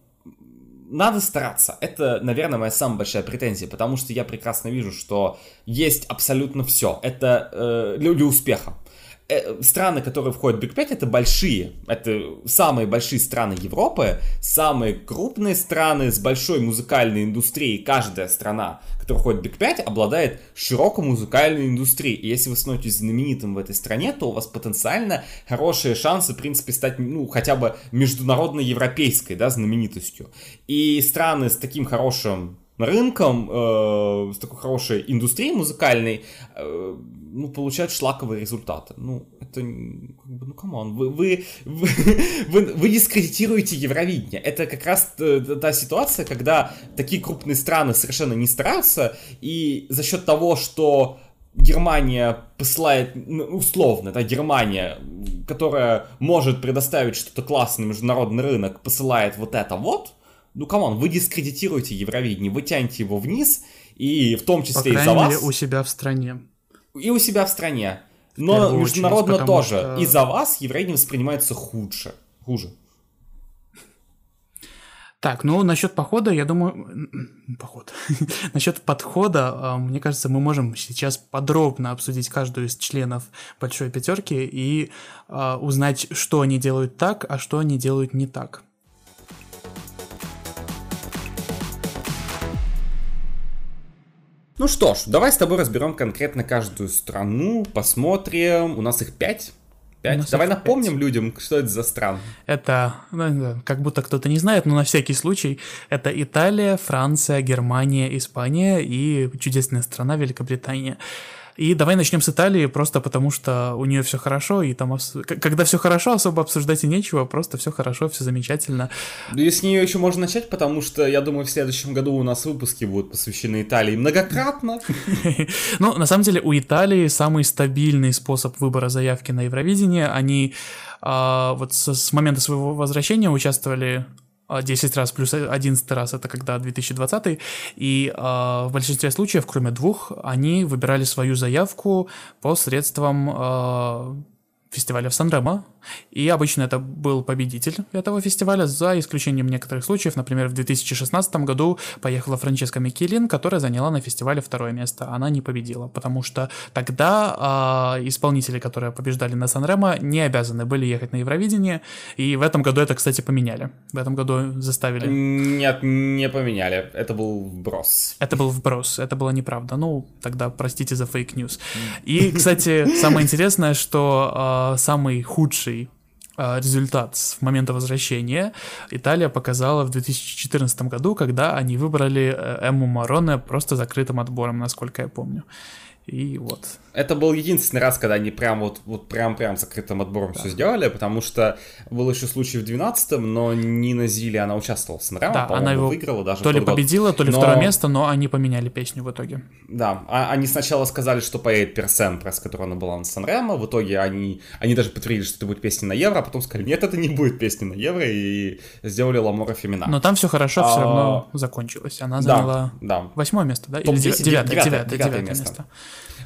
надо стараться. Это, наверное, моя самая большая претензия, потому что я прекрасно вижу, что есть абсолютно все. Это э, для, для успеха. Э, страны, которые входят в Big 5, это большие. Это самые большие страны Европы, самые крупные страны с большой музыкальной индустрией. Каждая страна, которая входит в Big 5, обладает широкой музыкальной индустрией. И если вы становитесь знаменитым в этой стране, то у вас потенциально хорошие шансы, в принципе, стать, ну, хотя бы международной европейской, да, знаменитостью. И страны с таким хорошим рынком, э, с такой хорошей индустрией музыкальной, э, ну, получают шлаковые результаты. Ну, это, как бы, ну, come on, вы, вы, вы, (laughs) вы, вы дискредитируете Евровидение. Это как раз та ситуация, когда такие крупные страны совершенно не стараются, и за счет того, что Германия посылает, ну, условно, да, Германия, которая может предоставить что-то классное на международный рынок, посылает вот это вот, ну, come on, вы дискредитируете Евровидение, вы тянете его вниз, и в том числе из-за вас... у себя в стране. И у себя в стране. Но в международно очередь, тоже. Что... Из-за вас Евровидение воспринимается худше. Хуже. Так, ну насчет похода, я думаю, поход. (laughs) насчет подхода, а, мне кажется, мы можем сейчас подробно обсудить каждую из членов большой пятерки и э, узнать, что они делают так, а что они делают не так. Ну что ж, давай с тобой разберем конкретно каждую страну, посмотрим. У нас их пять. Пять. Давай напомним 5. людям, что это за страны. Это, ну, как будто кто-то не знает, но на всякий случай, это Италия, Франция, Германия, Испания и чудесная страна Великобритания. И давай начнем с Италии, просто потому что у нее все хорошо, и там, когда все хорошо, особо обсуждать и нечего, просто все хорошо, все замечательно. Ну и с нее еще можно начать, потому что, я думаю, в следующем году у нас выпуски будут посвящены Италии многократно. (laughs) Ну, на самом деле, у Италии самый стабильный способ выбора заявки на Евровидение. Они а, вот с момента своего возвращения участвовали 10 раз плюс 11 раз это когда 2020, и э, в большинстве случаев, кроме двух, они выбирали свою заявку посредством э, фестиваля в Сан-Ремо, и обычно это был победитель этого фестиваля, за исключением некоторых случаев. Например, в 2016 году поехала Франческа Микьелин, которая заняла на фестивале второе место. Она не победила, потому что тогда э, исполнители, которые побеждали на Сан-Ремо, не обязаны были ехать на Евровидение. И в этом году это, кстати, поменяли. В этом году заставили. Нет, не поменяли. Это был вброс. Это был вброс. Это было неправда. Ну, тогда простите за fake news. И, кстати, самое интересное, что самый худший а, результат с момента возвращения Италия показала в 2014 году, когда они выбрали э, Эмму Мароне просто закрытым отбором, насколько я помню. И вот. Это был единственный раз, когда они прям вот, вот прям прям закрытым отбором да. все сделали, потому что был еще случай в 12-м, но Нина Зили, она участвовала в Санремо, да, она его выиграла даже. То ли победила, то ли но... второе место, но они поменяли песню в итоге. Да, а, они сначала сказали, что поедет Персен, с которой она была на Санремо, в итоге они, они даже подтвердили, что это будет песня на Евро, а потом сказали, нет, это не будет песня на Евро, и сделали Ламора Фемина. Но там все хорошо, а... все равно закончилось. Она заняла да, да. восьмое место, да? Или девятое, девятое, девятое место.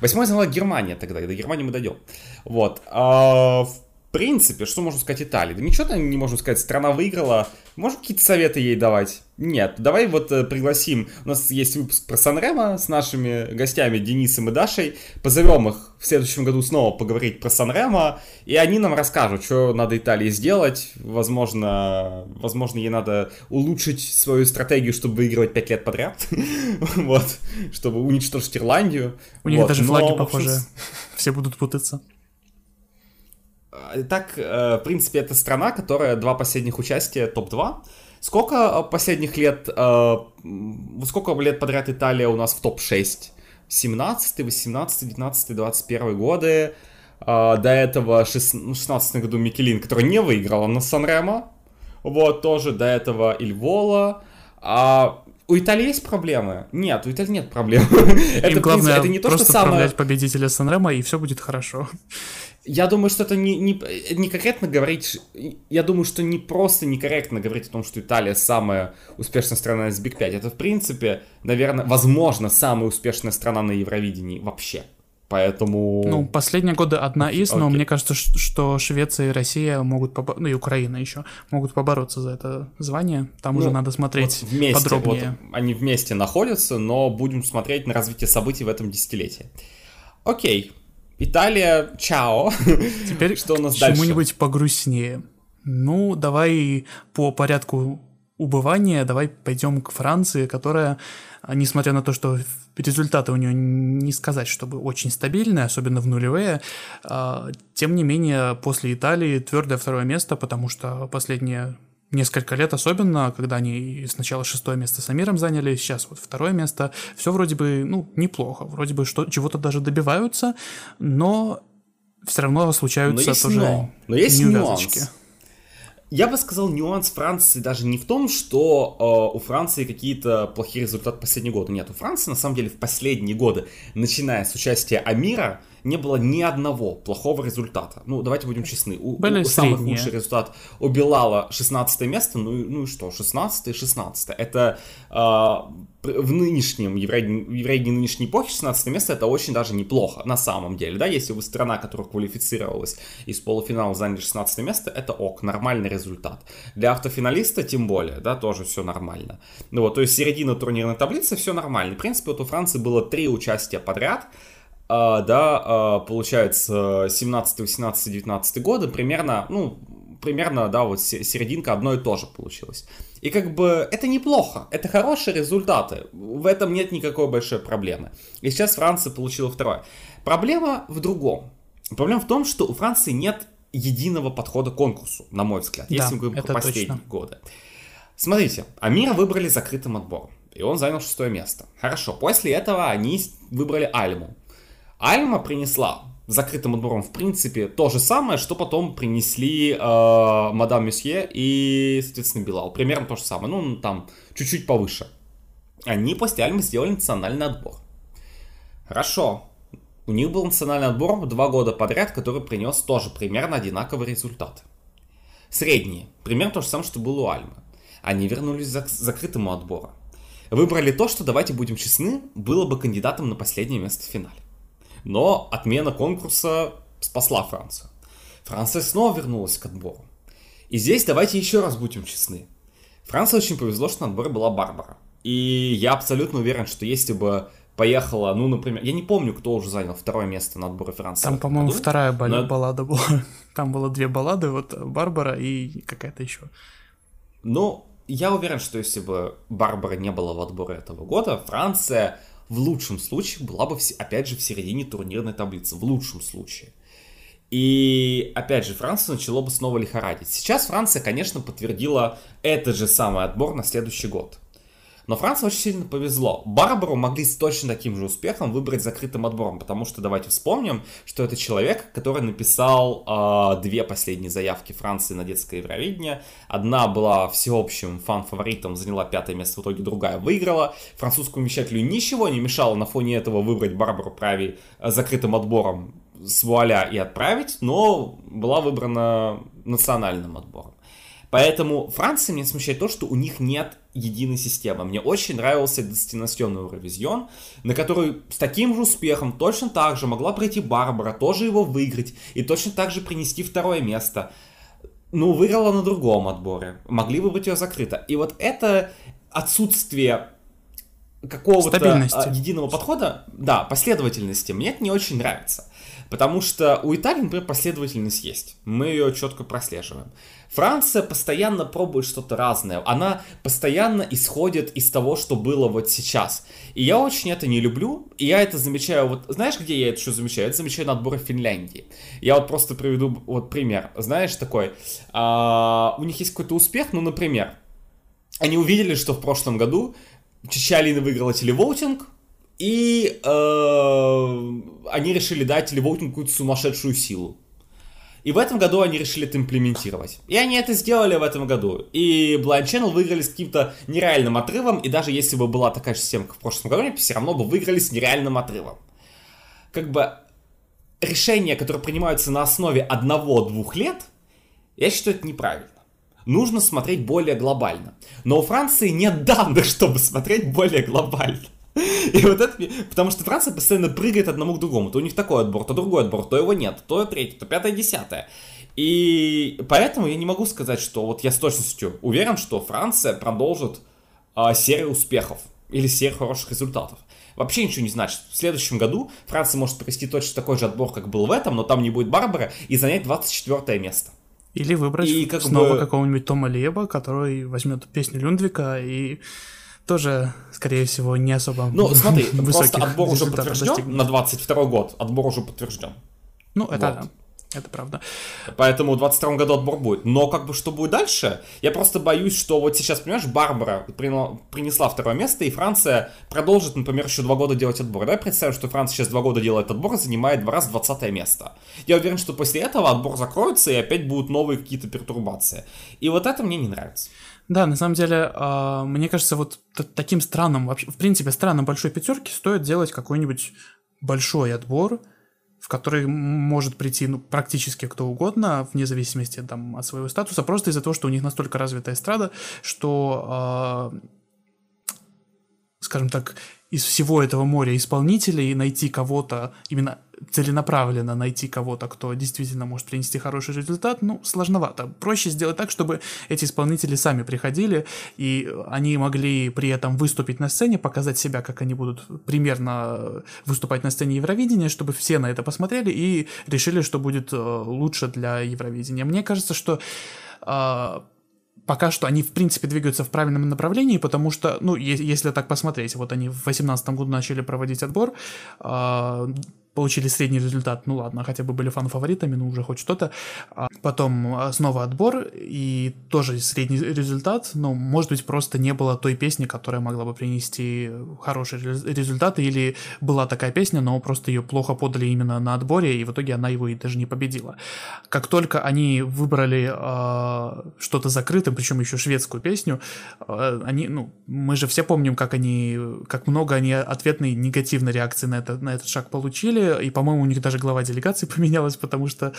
Восьмое заняла Германия тогда, и до Германии мы дойдем. Вот. А, в принципе, что можно сказать Италии? Да ничего там не можем сказать. Страна выиграла. Можем какие-то советы ей давать? Нет. Давай вот э, пригласим. У нас есть выпуск про Санремо с нашими гостями Денисом и Дашей. Позовем их в следующем году снова поговорить про Санремо. И они нам расскажут, что надо Италии сделать. Возможно, возможно ей надо улучшить свою стратегию, чтобы выигрывать 5 лет подряд. (laughs) вот. Чтобы уничтожить Ирландию. У них даже флаги похожи. Все будут путаться. Э, так, э, в принципе, это страна, которая два последних участия топ-2. Сколько э, последних лет, сколько лет подряд Италия у нас в топ-6? 17, 18, 19, 21 годы. До этого в 16 году Микелин, который не выиграла на Санремо. Вот, тоже до этого Ильвола. А у Италии есть проблемы? Нет, у Италии нет проблем. (laughs) Им это, главное это не то, просто что самое... победителя Санремо, и все будет хорошо. Я думаю, что это не, не, не корректно говорить, я думаю, что не просто некорректно говорить о том, что Италия самая успешная страна из Биг 5. Это, в принципе, наверное, возможно, самая успешная страна на Евровидении вообще. Поэтому... Ну, последние годы одна из, Окей. но мне кажется, что Швеция и Россия могут, побо... ну и Украина еще, могут побороться за это звание. Там ну, уже надо смотреть вот вместе, подробнее. Вот они вместе находятся, но будем смотреть на развитие событий в этом десятилетии. Окей, Италия, чао. Теперь что у нас дальше? Чему-нибудь погрустнее. Ну, давай по порядку убывания, давай пойдем к Франции, которая, несмотря на то, что результаты у нее не сказать, чтобы очень стабильные, особенно в нулевые, а, тем не менее после Италии твердое второе место, потому что последние несколько лет особенно, когда они сначала шестое место с Амиром заняли, сейчас вот второе место, все вроде бы, ну, неплохо, вроде бы что, чего-то даже добиваются, но все равно случаются но тоже но. Но есть неувязочки. Нюанс. Я бы сказал, нюанс Франции даже не в том, что э, у Франции какие-то плохие результаты последние годы. Нет, у Франции на самом деле в последние годы, начиная с участия Амира, не было ни одного плохого результата. Ну, давайте будем честны. У, Были у самый худший результат у Белала 16 место, ну, ну и что, 16 16 Это э, в нынешнем, еврейной нынешней эпохе 16 место это очень даже неплохо, на самом деле, да, если вы страна, которая квалифицировалась из полуфинала заняли 16 место, это ок, нормальный результат. Для автофиналиста тем более, да, тоже все нормально. Ну вот, то есть середина турнирной таблицы все нормально. В принципе, вот у Франции было три участия подряд, да, а, получается, 17, 18, 19 годы, примерно, ну, примерно, да, вот серединка одно и то же получилось. И как бы это неплохо, это хорошие результаты, в этом нет никакой большой проблемы. И сейчас Франция получила второе. Проблема в другом. Проблема в том, что у Франции нет единого подхода к конкурсу, на мой взгляд, да, если мы говорим про последние точно. годы. Смотрите, Амира выбрали закрытым отбором, и он занял шестое место. Хорошо, после этого они выбрали Альму. Альма принесла закрытым отбором, в принципе, то же самое, что потом принесли э, Мадам Месье и, соответственно, Билал. Примерно то же самое, ну, там, чуть-чуть повыше. Они после Альмы сделали национальный отбор. Хорошо. У них был национальный отбор два года подряд, который принес тоже примерно одинаковый результат. Средние. Примерно то же самое, что было у Альмы. Они вернулись к закрытому отбору. Выбрали то, что, давайте будем честны, было бы кандидатом на последнее место в финале. Но отмена конкурса спасла Францию. Франция снова вернулась к отбору. И здесь давайте еще раз будем честны. Франции очень повезло, что на отборе была Барбара. И я абсолютно уверен, что если бы поехала, ну, например, я не помню, кто уже занял второе место на отборе Франции. Там, по-моему, вторая бал- но... баллада была. (laughs) Там было две баллады, вот Барбара и какая-то еще. Ну, я уверен, что если бы Барбара не было в отборе этого года, Франция в лучшем случае была бы, опять же, в середине турнирной таблицы. В лучшем случае. И, опять же, Франция начала бы снова лихорадить. Сейчас Франция, конечно, подтвердила этот же самый отбор на следующий год. Но Франции очень сильно повезло. Барбару могли с точно таким же успехом выбрать закрытым отбором, потому что давайте вспомним, что это человек, который написал э, две последние заявки Франции на детское Евровидение. Одна была всеобщим фан-фаворитом, заняла пятое место, в итоге другая выиграла. Французскому вещателю ничего не мешало на фоне этого выбрать Барбару Прави э, закрытым отбором с вуаля и отправить, но была выбрана национальным отбором. Поэтому Франция меня смущает то, что у них нет единой системы. Мне очень нравился Дестинасьон Евровизион, на который с таким же успехом точно так же могла пройти Барбара, тоже его выиграть и точно так же принести второе место. Ну, выиграла на другом отборе. Могли выбрать ее закрыто. И вот это отсутствие какого-то а, единого подхода, да, последовательности, мне это не очень нравится. Потому что у Италии, например, последовательность есть. Мы ее четко прослеживаем. Франция постоянно пробует что-то разное. Она постоянно исходит из того, что было вот сейчас. И я очень это не люблю. И я это замечаю. Вот знаешь, где я это что замечаю? Это замечаю на отборе Финляндии. Я вот просто приведу вот пример. Знаешь, такой. А, у них есть какой-то успех, ну, например, они увидели, что в прошлом году Чичалина выиграла телевоутинг, и э, они решили дать телевоутингу какую-то сумасшедшую силу. И в этом году они решили это имплементировать. И они это сделали в этом году. И Blind Channel выиграли с каким-то нереальным отрывом. И даже если бы была такая же система, как в прошлом году, они все равно бы выиграли с нереальным отрывом. Как бы решения, которые принимаются на основе одного-двух лет, я считаю, это неправильно. Нужно смотреть более глобально. Но у Франции нет данных, (laughs) чтобы смотреть более глобально. (laughs) И вот это, потому что Франция постоянно прыгает одному к другому. То у них такой отбор, то другой отбор, то его нет, то третий, то пятое, десятое. И поэтому я не могу сказать, что вот я с точностью уверен, что Франция продолжит э, серию успехов или серию хороших результатов. Вообще ничего не значит. В следующем году Франция может провести точно такой же отбор, как был в этом, но там не будет Барбара и занять 24 место. Или выбрать и как снова бы... какого-нибудь Тома Леба, который возьмет песню Люндвика и тоже, скорее всего, не особо Ну, (laughs) смотри, просто отбор уже подтвержден достигнут. на 22 год, отбор уже подтвержден. Ну, это вот. да. Это правда. Поэтому в 22 году отбор будет. Но как бы что будет дальше? Я просто боюсь, что вот сейчас, понимаешь, Барбара принесла второе место, и Франция продолжит, например, еще два года делать отбор. Давай представим, что Франция сейчас два года делает отбор и занимает два раза 20 место. Я уверен, что после этого отбор закроется, и опять будут новые какие-то пертурбации. И вот это мне не нравится. Да, на самом деле, э, мне кажется, вот таким странным, в принципе, странным большой пятерки стоит делать какой-нибудь большой отбор, в который может прийти ну, практически кто угодно, вне зависимости там, от своего статуса, просто из-за того, что у них настолько развитая эстрада, что, э, скажем так, из всего этого моря исполнителей найти кого-то, именно целенаправленно найти кого-то, кто действительно может принести хороший результат, ну, сложновато. Проще сделать так, чтобы эти исполнители сами приходили, и они могли при этом выступить на сцене, показать себя, как они будут примерно выступать на сцене Евровидения, чтобы все на это посмотрели и решили, что будет э, лучше для Евровидения. Мне кажется, что а, пока что они, в принципе, двигаются в правильном направлении, потому что, ну, если так посмотреть, вот они в 2018 году начали проводить отбор, а, получили средний результат, ну ладно, хотя бы были фан-фаворитами, ну уже хоть что-то. А потом а, снова отбор, и тоже средний результат, но, может быть, просто не было той песни, которая могла бы принести хороший результат, или была такая песня, но просто ее плохо подали именно на отборе, и в итоге она его и даже не победила. Как только они выбрали э, что-то закрытым, причем еще шведскую песню, э, они, ну, мы же все помним, как они, как много они ответной негативной реакции на, это, на этот шаг получили, и, по-моему, у них даже глава делегации (laughs) поменялась, потому что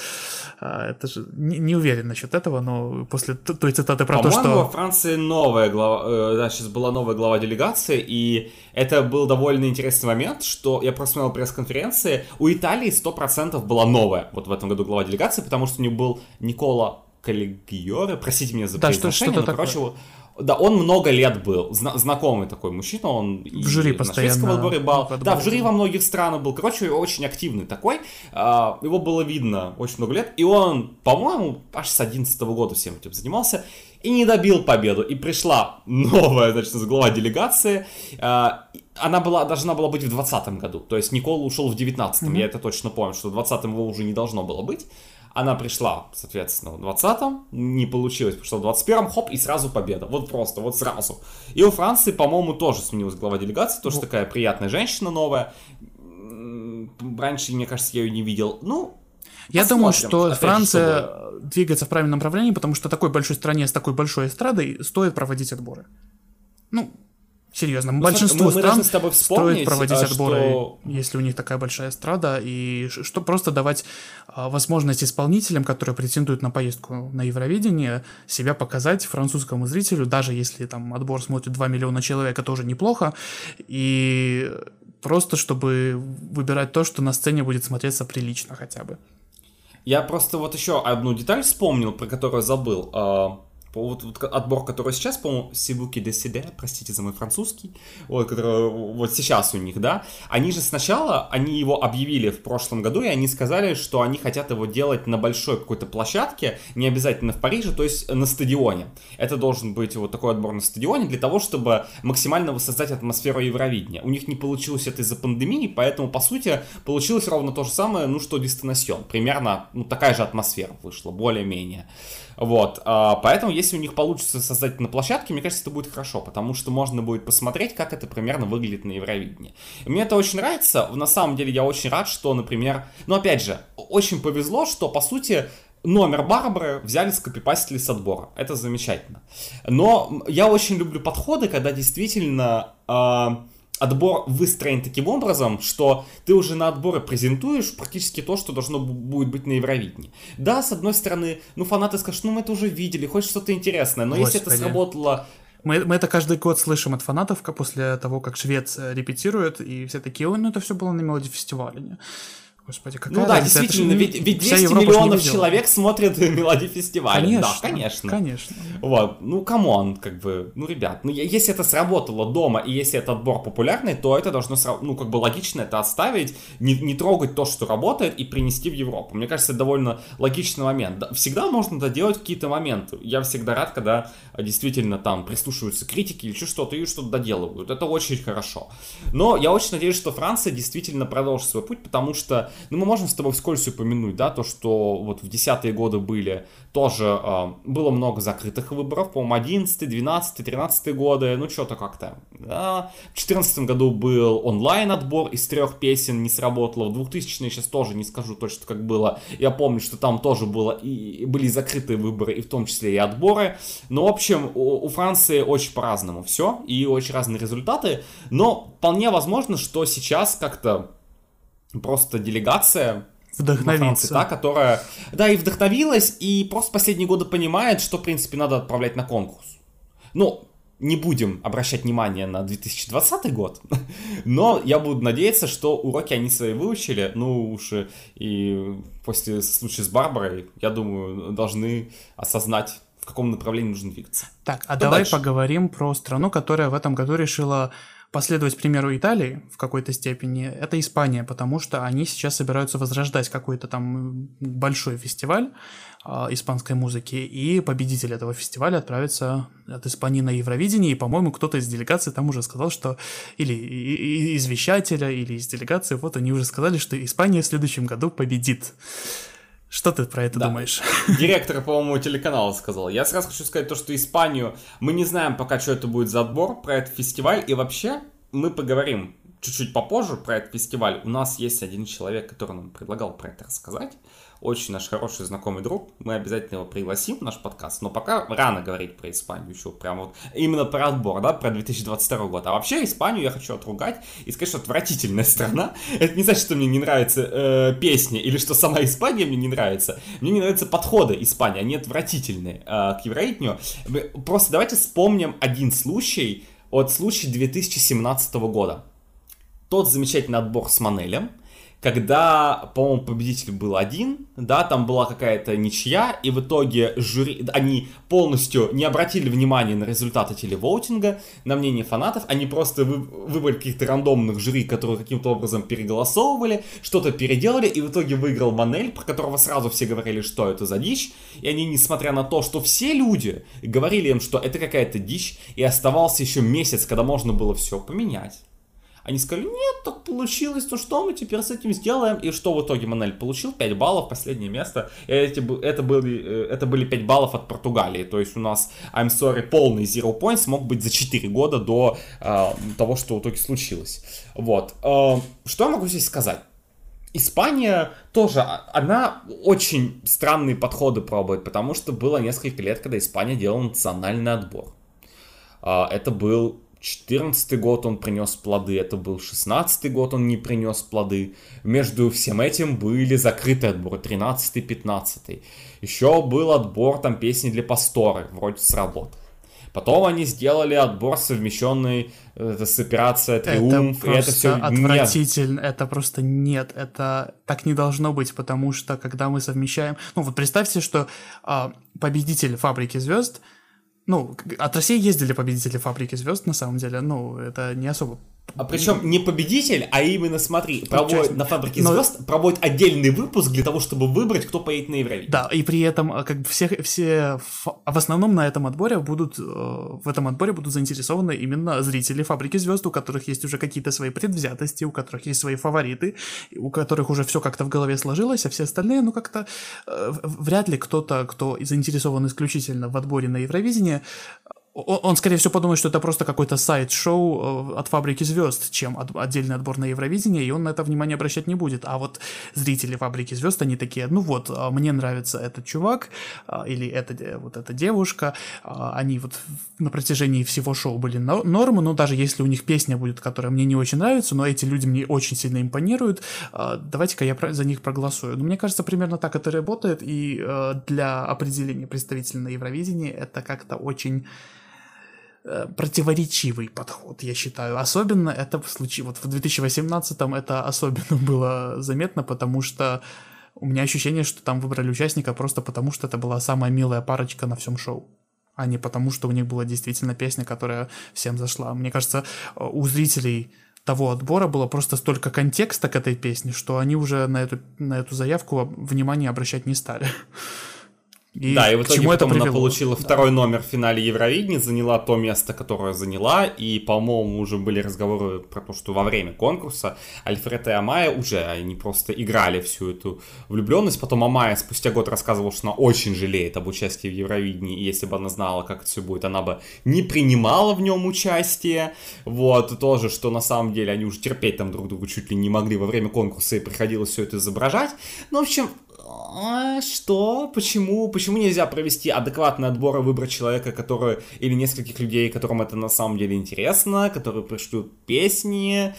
а, это же не, не уверен насчет этого, но после той цитаты про то, что... Во Франции новая глава, э, да, сейчас была новая глава делегации, и это был довольно интересный момент, что я просмотрел пресс-конференции, у Италии 100% была новая вот в этом году глава делегации, потому что у них был Никола Каллигиоре, простите меня за да, произношение, что, но, такое? короче, да, он много лет был, зна- знакомый такой мужчина, он в жюри постоянно. На отборе был, да, в жюри во многих странах был, короче, очень активный такой, а, его было видно очень много лет, и он, по-моему, аж с 11 года всем этим занимался, и не добил победу, и пришла новая, значит, глава делегации, а, она была, должна была быть в 2020 году, то есть Никола ушел в 19 mm-hmm. я это точно помню, что в 20 его уже не должно было быть, Она пришла, соответственно, в 20-м, не получилось, пришла в 21-м, хоп, и сразу победа. Вот просто, вот сразу. И у Франции, по-моему, тоже сменилась глава делегации, тоже Вот. такая приятная женщина новая. Раньше, мне кажется, я ее не видел. Ну, Я Посмотрим, думаю, что опять Франция двигается в правильном направлении, потому что такой большой стране с такой большой эстрадой стоит проводить отборы. Ну, серьезно, большинство мы- мы стран должны с тобой стоит проводить а, отборы, что- если у них такая большая эстрада, и что просто давать а, возможность исполнителям, которые претендуют на поездку на Евровидение, себя показать французскому зрителю, даже если там отбор смотрит 2 миллиона человек, это уже неплохо, и просто чтобы выбирать то, что на сцене будет смотреться прилично хотя бы. Я просто вот еще одну деталь вспомнил, про которую забыл. Вот, вот отбор, который сейчас, по-моему, Сибуки де Сиде, простите за мой французский, вот, который вот сейчас у них, да, они же сначала, они его объявили в прошлом году, и они сказали, что они хотят его делать на большой какой-то площадке, не обязательно в Париже, то есть на стадионе. Это должен быть вот такой отбор на стадионе для того, чтобы максимально воссоздать атмосферу Евровидения. У них не получилось это из-за пандемии, поэтому, по сути, получилось ровно то же самое, ну, что Дестинасьон. Примерно, ну, такая же атмосфера вышла, более-менее. Вот, а, поэтому, если у них получится создать на площадке, мне кажется, это будет хорошо, потому что можно будет посмотреть, как это примерно выглядит на Евровидении. Мне это очень нравится, на самом деле я очень рад, что, например, ну, опять же, очень повезло, что, по сути, номер Барбары взяли скопипастили с отбора. Это замечательно. Но я очень люблю подходы, когда действительно а, отбор выстроен таким образом, что ты уже на отборы презентуешь практически то, что должно бу- будет быть на Евровидении. Да, с одной стороны, ну фанаты скажут, ну мы это уже видели, хочешь что-то интересное, но если это Господи. сработало Мы, мы это каждый год слышим от фанатов, после того, как швец э, репетирует, и все такие, ой, ну это все было на мелодии фестиваля. Не?» Господи, какая Ну да, разница, действительно, ведь, ведь вся 200 Европа ж не миллионов человек смотрят (laughs) мелодии фестиваля. Конечно, Да, конечно. Конечно. Вот, ну, come on, как бы, ну, ребят, ну, если это сработало дома, и если этот отбор популярный, то это должно, ну, как бы логично это оставить, не, не трогать то, что работает, и принести в Европу. Мне кажется, это довольно логичный момент. Да, Всегда можно доделать какие-то моменты. Я всегда рад, когда действительно там прислушиваются критики или что-то, и что-то доделывают. Это очень хорошо. Но я очень надеюсь, что Франция действительно продолжит свой путь, потому что, ну, мы можем с тобой вскользь упомянуть, да, то, что вот в десятые годы были тоже, э, было много закрытых выборов, по-моему, 11, 12, 13 годы, ну, что-то как-то. Да. В 2014 году был онлайн-отбор из трех песен, не сработало. В 2000 сейчас тоже не скажу точно, как было. Я помню, что там тоже было и были закрытые выборы, и в том числе и отборы. Но, в общем, у, у Франции очень по-разному все, и очень разные результаты. Но вполне возможно, что сейчас как-то просто делегация во Франции, Вдохновиться. та, которая, да, и вдохновилась, и просто последние годы понимает, что, в принципе, надо отправлять на конкурс. Ну, не будем обращать внимание на 2020 год, (laughs) но я буду надеяться, что уроки они свои выучили, ну уж и- после случая с Барбарой, я думаю, должны осознать, в каком направлении нужно двигаться. Так, а Что давай дальше? поговорим про страну, которая в этом году решила последовать примеру Италии в какой-то степени. Это Испания, потому что они сейчас собираются возрождать какой-то там большой фестиваль а, испанской музыки, и победитель этого фестиваля отправится от Испании на Евровидение, и, по-моему, кто-то из делегации там уже сказал, что или и- и- из вещателя, или из делегации, вот они уже сказали, что Испания в следующем году победит. Что ты про это Да. думаешь? (laughs) Директор, по-моему, телеканала сказал. Я сразу хочу сказать то, что Испанию мы не знаем пока, что это будет за отбор, про этот фестиваль. И вообще, мы поговорим чуть-чуть попозже про этот фестиваль. У нас есть один человек, который нам предлагал про это рассказать. Очень наш хороший знакомый друг. Мы обязательно его пригласим в наш подкаст. Но пока рано говорить про Испанию еще. Прям вот именно про отбор, да, про 2022 год. А вообще Испанию я хочу отругать и сказать, что отвратительная страна. (laughs) Это не значит, что мне не нравятся э, песни или что сама Испания мне не нравится. Мне не нравятся подходы Испании, они отвратительные э, к Евровидению. Просто давайте вспомним один случай от случая 2017 года. Тот замечательный отбор с Манелем, когда, по-моему, победитель был один, да, там была какая-то ничья, и в итоге жюри, они полностью не обратили внимания на результаты телевоутинга, на мнение фанатов, они просто вы- выбрали каких-то рандомных жюри, которые каким-то образом переголосовывали, что-то переделали, и в итоге выиграл Манель, про которого сразу все говорили, что это за дичь, и они, несмотря на то, что все люди говорили им, что это какая-то дичь, и оставался еще месяц, когда можно было все поменять, Они сказали, нет, так получилось, ну что мы теперь с этим сделаем? И что в итоге Манель получил? 5 баллов, последнее место. И эти, это, были, э, это были 5 баллов от Португалии. То есть у нас, I'm sorry, полный zero points мог быть за 4 года до э, того, что в итоге случилось. Вот. Э, что я могу здесь сказать? Испания тоже, а, она очень странные подходы пробует, потому что было несколько лет, когда Испания делала национальный отбор. А, это был 14 год он принес плоды, это был 16 год он не принес плоды. Между всем этим были закрытые отборы, 13-15. Еще был отбор там песни для пасторы, вроде сработал. Потом они сделали отбор совмещенный это с операцией Триумф, это и это все отвратительно, нет. это просто нет, это так не должно быть, потому что когда мы совмещаем, ну вот представьте, что а, победитель фабрики звезд ну, от России ездили победители фабрики звезд, на самом деле, ну, это не особо а причем не победитель, а именно, смотри, проводит, на фабрике Но... звезд проводит отдельный выпуск для того, чтобы выбрать, кто поедет на Евровидение. Да, и при этом, а, как бы все, все в основном на этом отборе будут, э, в этом отборе будут заинтересованы именно зрители фабрики звезд, у которых есть уже какие-то свои предвзятости, у которых есть свои фавориты, у которых уже все как-то в голове сложилось, а все остальные, ну, как-то э, вряд ли кто-то, кто заинтересован исключительно в отборе на Евровидение, он, скорее всего, подумает, что это просто какой-то сайт-шоу э, от фабрики звезд, чем от, отдельный отбор на Евровидение, и он на это внимание обращать не будет. А вот зрители фабрики звезд, они такие, ну вот, а, мне нравится этот чувак, а, или эта, вот эта девушка, а, они вот на протяжении всего шоу были нормы, но даже если у них песня будет, которая мне не очень нравится, но эти люди мне очень сильно импонируют, давайте-ка я за них проголосую. Ну, мне кажется, примерно так это работает, и э, для определения представителя на Евровидении это как-то очень Э, противоречивый подход, я считаю. Особенно это в случае, вот в 2018-м это особенно (laughs) было заметно, потому что у меня ощущение, что там выбрали участника просто потому, что это была самая милая парочка на всем шоу а не потому, что у них была действительно песня, которая всем зашла. Мне кажется, у зрителей того отбора было просто столько контекста к этой песне, что они уже на эту, на эту заявку внимания обращать не стали. (laughs) И да, и в итоге потом она получила да. второй номер в финале Евровидения, заняла то место, которое заняла, и, по-моему, уже были разговоры про то, что во время конкурса Альфред и Амая уже, они просто играли всю эту влюбленность, потом Амая спустя год рассказывала, что она очень жалеет об участии в Евровидении, и если бы она знала, как это все будет, она бы не принимала в нем участие, вот, тоже, что на самом деле они уже терпеть там друг друга чуть ли не могли. Во время конкурса, и приходилось все это изображать, ну, в общем, что? Почему? Почему нельзя провести адекватный отбор и выбрать человека, который, или нескольких людей, которым это на самом деле интересно, которые пришлют песни?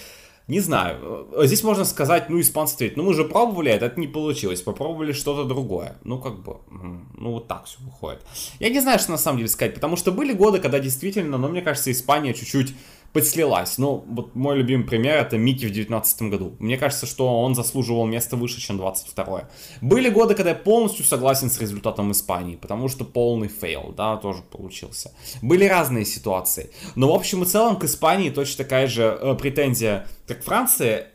Не знаю. Здесь можно сказать, ну, испанцы ответят, ну, мы же пробовали это, это не получилось, попробовали что-то другое. Ну, как бы, ну, вот так все выходит. Я не знаю, что на самом деле сказать, потому что были годы, когда действительно, ну, мне кажется, Испания чуть-чуть подслилась. Ну, вот мой любимый пример это Мики в 2019 году. Мне кажется, что он заслуживал место выше, чем 22 Были годы, когда я полностью согласен с результатом Испании, потому что полный fail, да, тоже получился. Были разные ситуации. Но в общем и целом к Испании точно такая же э, претензия, как Франция,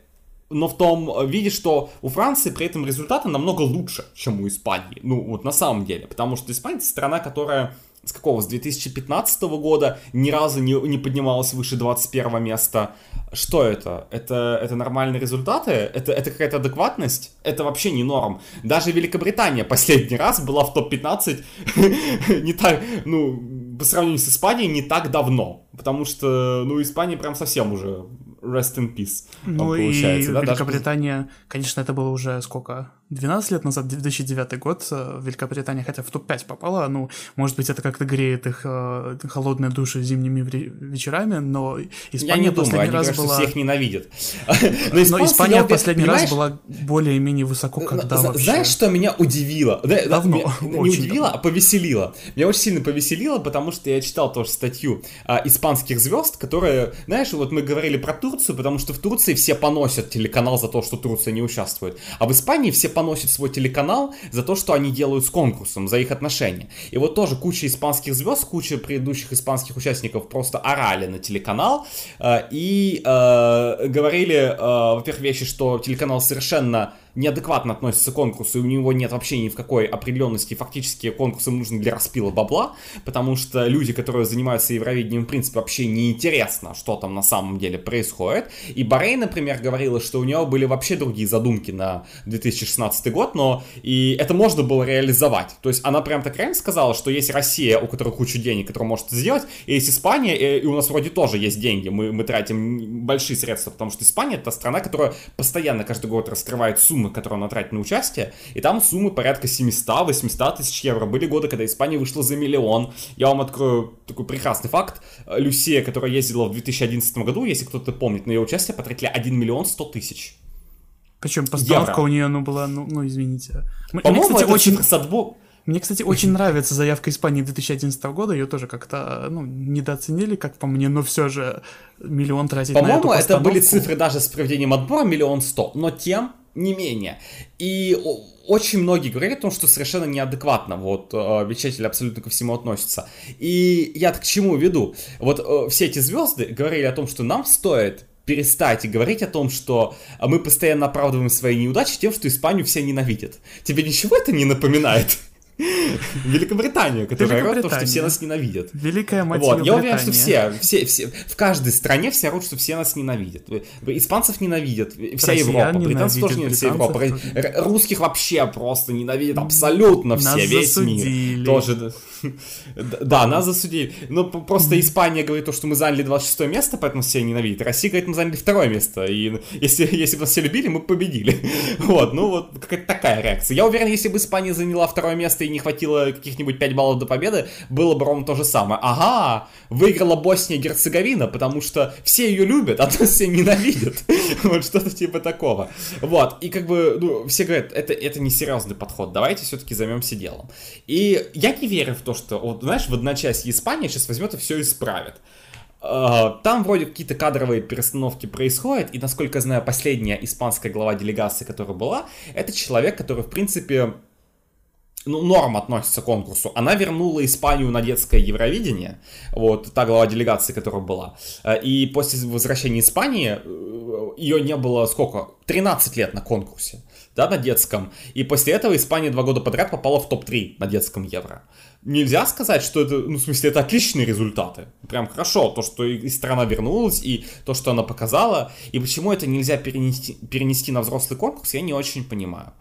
но в том виде, что у Франции при этом результаты намного лучше, чем у Испании. Ну, вот на самом деле. Потому что Испания страна, которая с какого, с 2015 года ни разу не, не поднималась выше 21 места. Что это? Это, это нормальные результаты? Это, это какая-то адекватность? Это вообще не норм. Даже Великобритания последний раз была в топ-15 (laughs) не так, ну, по сравнению с Испанией не так давно. Потому что, ну, Испания прям совсем уже rest in peace. Ну и да, Великобритания, даже... конечно, это было уже сколько? 12 лет назад, 2009 год, э, Великобритания хотя в топ-5 попала, ну, может быть, это как-то греет их э, холодные души зимними вечерами, но Испания Я не последний думаю, раз они, была... всех ненавидят. (laughs) но, но Испания в последний раз была более-менее высоко, когда вообще... Знаешь, что меня удивило? Давно. (laughs) Не удивило, а повеселило. Меня очень сильно повеселило, потому что я читал тоже статью а, испанских звезд, которые, знаешь, вот мы говорили про Турцию, потому что в Турции все поносят телеканал за то, что Турция не участвует, а в Испании все поносит свой телеканал за то, что они делают с конкурсом, за их отношения. И вот тоже куча испанских звезд, куча предыдущих испанских участников просто орали на телеканал э, и э, говорили, э, во-первых, вещи, что телеканал совершенно неадекватно относится к конкурсу, и у него нет вообще ни в какой определенности, фактически конкурсы нужны для распила бабла, потому что люди, которые занимаются Евровидением, в принципе, вообще не интересно, что там на самом деле происходит. И Барей, например, говорила, что у нее были вообще другие задумки на 2016 год, но и это можно было реализовать. То есть она прям так реально сказала, что есть Россия, у которой куча денег, которая может сделать, и есть Испания, и у нас вроде тоже есть деньги, мы, мы тратим большие средства, потому что Испания это страна, которая постоянно каждый год раскрывает суммы, которые она тратит на участие, и там суммы порядка 700-800 тысяч евро. Были годы, когда Испания вышла за миллион. Я вам открою такой прекрасный факт. Люсия, которая ездила в 2011 году, если кто-то помнит, на ее участие потратили 1 миллион 100 тысяч. Причем постановка у нее, ну, была, ну, ну извините. По-моему, кстати, очень... с отбор... Мне, кстати, очень нравится заявка Испании 2011 года. Ее тоже как-то ну, недооценили, как по мне, но все же миллион тратить по на эту По-моему, это были цифры даже с проведением отбора миллион сто, но тем не менее. И очень многие говорят о том, что совершенно неадекватно вот э, вещатели абсолютно ко всему относятся. И я к чему веду? Вот э, все эти звезды говорили о том, что нам стоит перестать говорить о том, что мы постоянно оправдываем свои неудачи тем, что Испанию все ненавидят. Тебе ничего это не напоминает? (laughs) Великобританию, которая орет, то, что все нас ненавидят. Великая мать вот. Я уверен, что все, все, все, в каждой стране все орут, что все нас ненавидят. Испанцев ненавидят, вся Россиян Европа, британцев тоже ненавидят, вся Европа. Тоже. Русских вообще просто ненавидят абсолютно нас все, весь засудили. мир. Тоже, (laughs) да, нас засудили. Но просто Испания говорит то, что мы заняли 26 место, поэтому все ненавидят. Россия говорит, мы заняли второе место. И если, если бы нас все любили, мы победили. (laughs) Вот, ну вот какая-то такая реакция. Я уверен, если бы Испания заняла второе место и не хватило каких-нибудь 5 баллов до победы, было бы ровно то же самое. Ага, выиграла Босния и Герцеговина, потому что все ее любят, а то все ненавидят. (laughs) Вот что-то типа такого. Вот, и как бы, ну, все говорят, это, это не серьезный подход, давайте все-таки займемся делом. И я не верю в то, что, вот, знаешь, в одночасье Испания сейчас возьмет и все исправит. А, там вроде какие-то кадровые перестановки происходят, и, насколько я знаю, последняя испанская глава делегации, которая была, это человек, который, в принципе, ну, норм относится к конкурсу. Она вернула Испанию на детское Евровидение, вот, та глава делегации, которая была. Э, и после возвращения Испании э, ее не было сколько? 13 лет на конкурсе, да, на детском. И после этого Испания два года подряд попала в топ-3 на детском Евро. Нельзя сказать, что это, ну, в смысле, это отличные результаты. Прям хорошо, то, что и страна вернулась, и то, что она показала. И почему это нельзя перенести, перенести на взрослый конкурс, я не очень понимаю.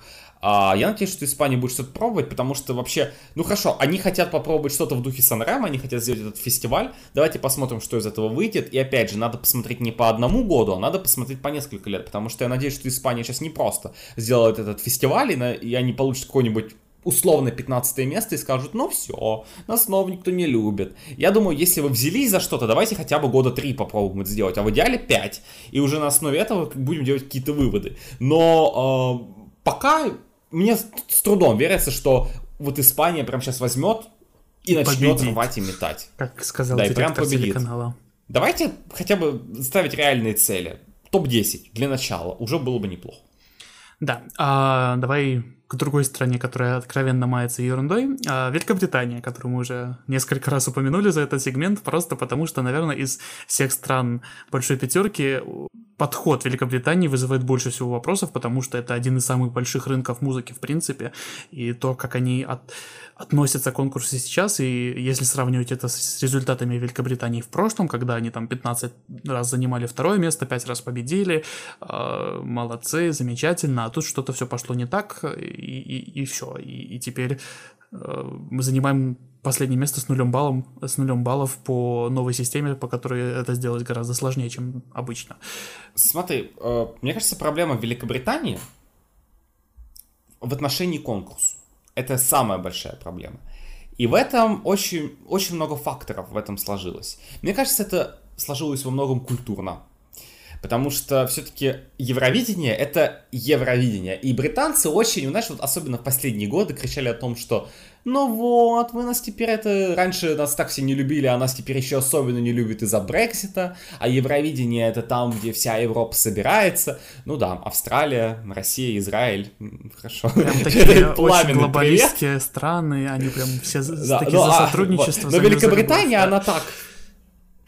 А, я надеюсь, что Испания будет что-то пробовать, потому что вообще, ну хорошо, они хотят попробовать что-то в духе Санрема, они хотят сделать этот фестиваль. Давайте посмотрим, что из этого выйдет. И опять же, надо посмотреть не по одному году, а надо посмотреть по несколько лет, потому что я надеюсь, что Испания сейчас не просто сделает этот фестиваль, и, на, и они получат какой-нибудь условно 15 место и скажут, ну все, нас снова никто не любит. Я думаю, если вы взялись за что-то, давайте хотя бы года 3 попробуем это сделать, а в идеале 5. И уже на основе этого будем делать какие-то выводы. Но э, пока мне с трудом верится, что вот Испания прям сейчас возьмет и, начнет победит. рвать и метать. Как сказал да, и прям победит. телеканала. Давайте хотя бы ставить реальные цели. Топ-10 для начала уже было бы неплохо. Да, а, давай к другой стране, которая откровенно мается ерундой, а Великобритания, которую мы уже несколько раз упомянули за этот сегмент, просто потому что, наверное, из всех стран большой пятерки подход Великобритании вызывает больше всего вопросов, потому что это один из самых больших рынков музыки в принципе, и то, как они от, относятся к конкурсу сейчас, и если сравнивать это с результатами Великобритании в прошлом, когда они там 15 раз занимали второе место, 5 раз победили, э, молодцы, замечательно, а тут что-то все пошло не так, и, и, и все, и, и теперь э, мы занимаем последнее место с нулем баллом, с нулем баллов по новой системе, по которой это сделать гораздо сложнее, чем обычно. Смотри, э, мне кажется, проблема в Великобритании в отношении конкурса. Это самая большая проблема. И в этом очень, очень много факторов в этом сложилось. Мне кажется, это сложилось во многом культурно. Потому что все-таки Евровидение — это Евровидение. И британцы очень, знаешь, вот особенно в последние годы кричали о том, что ну вот, вы нас теперь это... Раньше нас так все не любили, а нас теперь еще особенно не любят из-за Брексита, а Евровидение это там, где вся Европа собирается. Ну да, Австралия, Россия, Израиль, хорошо. Прям такие (laughs) очень глобалистские страны, они прям все да, такие ну, за а, сотрудничество. Вот. Но Великобритания, она так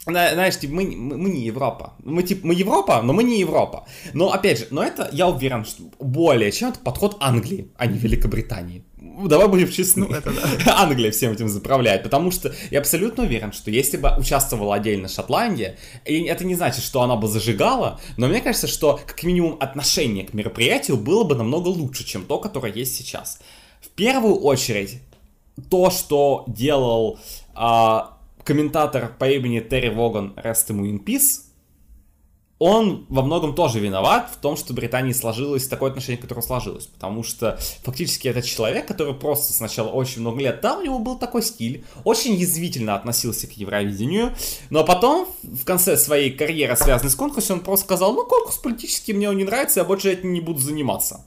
знаешь, типа, мы, мы, мы не Европа. Мы, типа, мы Европа, но мы не Европа. Но, опять же, но это, я уверен, что более чем это подход Англии, а не Великобритании. Давай будем честны. Ну, это да. (laughs) Англия всем этим заправляет, потому что я абсолютно уверен, что если бы участвовала отдельно Шотландия, и это не значит, что она бы зажигала, но мне кажется, что как минимум отношение к мероприятию было бы намного лучше, чем то, которое есть сейчас. В первую очередь, то, что делал а, комментатор по имени Терри Воган Rest ему in Peace, он во многом тоже виноват в том, что Британии сложилось такое отношение, которое сложилось. Потому что фактически этот человек, который просто сначала очень много лет, да, у него был такой стиль, очень язвительно относился к Евровидению, но потом в конце своей карьеры, связанной с конкурсом, он просто сказал, ну, конкурс политический мне он не нравится, я больше этим не буду заниматься.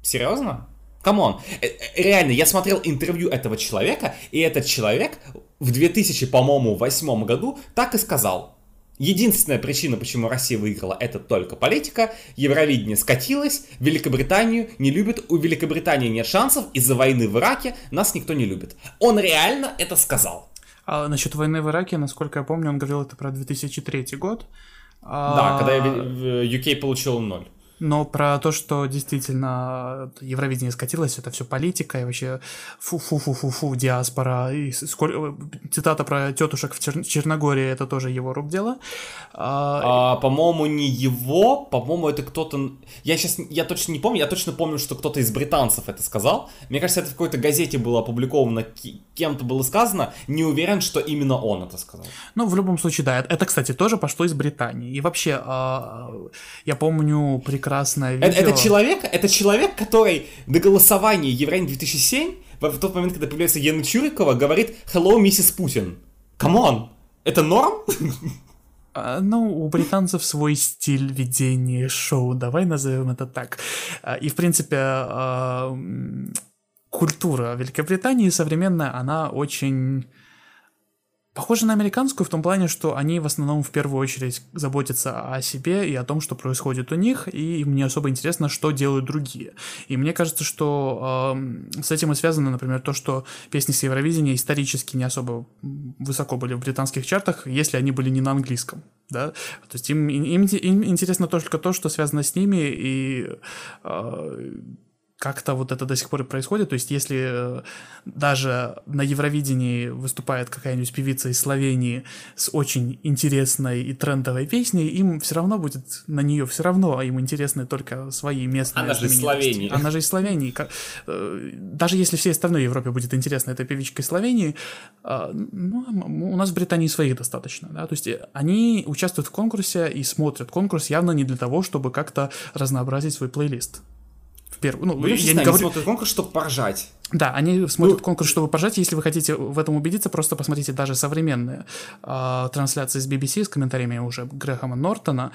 Серьезно? Come on, э, э, реально, я смотрел интервью этого человека, и этот человек в 2000, по-моему, восьмом году так и сказал. Единственная причина, почему Россия выиграла, это только политика. Евровидение скатилось, Великобританию не любят, у Великобритании нет шансов, из-за войны в Ираке нас никто не любит. Он реально это сказал. А насчет войны в Ираке, насколько я помню, он говорил это про 2003 год. Да, а... когда UK получил ноль. Но про то, что действительно Евровидение скатилось, это все политика и вообще фу-фу-фу-фу-фу, диаспора. И сколь... цитата про тетушек в Чер... Черногории, это тоже его рук дело. А... А, по-моему, не его, по-моему, это кто-то... Я сейчас, я точно не помню, я точно помню, что кто-то из британцев это сказал. Мне кажется, это в какой-то газете было опубликовано, кем-то было сказано. Не уверен, что именно он это сказал. Ну, в любом случае, да. Это, кстати, тоже пошло из Британии. И вообще, а, я помню прекрасное видео. Это, это человек, это человек, который до голосования Евровидения 2007, в тот момент, когда появляется Яна Чурикова, говорит «Hello, миссис Путин». Come on! Это норм? А, ну, у британцев свой стиль ведения шоу, давай назовем это так. А, и, в принципе, а, культура Великобритании современная, она очень Похоже на американскую в том плане, что они в основном в первую очередь заботятся о себе и о том, что происходит у них, и им не особо интересно, что делают другие. И мне кажется, что э, с этим и связано, например, то, что песни с Евровидения исторически не особо высоко были в британских чартах, если они были не на английском. Да? То есть им, им, им интересно только то, что связано с ними, и э, как-то вот это до сих пор и происходит. То есть, если э, даже на Евровидении выступает какая-нибудь певица из Словении с очень интересной и трендовой песней, им все равно будет на нее все равно, а им интересны только свои местные Она же из Словении. Она же из Словении. Э, даже если всей остальной Европе будет интересна эта певичка из Словении, э, ну, у нас в Британии своих достаточно. Да? То есть, они участвуют в конкурсе и смотрят конкурс явно не для того, чтобы как-то разнообразить свой плейлист первую. Ну, ну я не говорю... смотрят конкурс, чтобы поржать. Да, они смотрят ну, конкурс, чтобы поржать. Если вы хотите в этом убедиться, просто посмотрите даже современные э, трансляции с BBC с комментариями уже Грэхэма Нортона.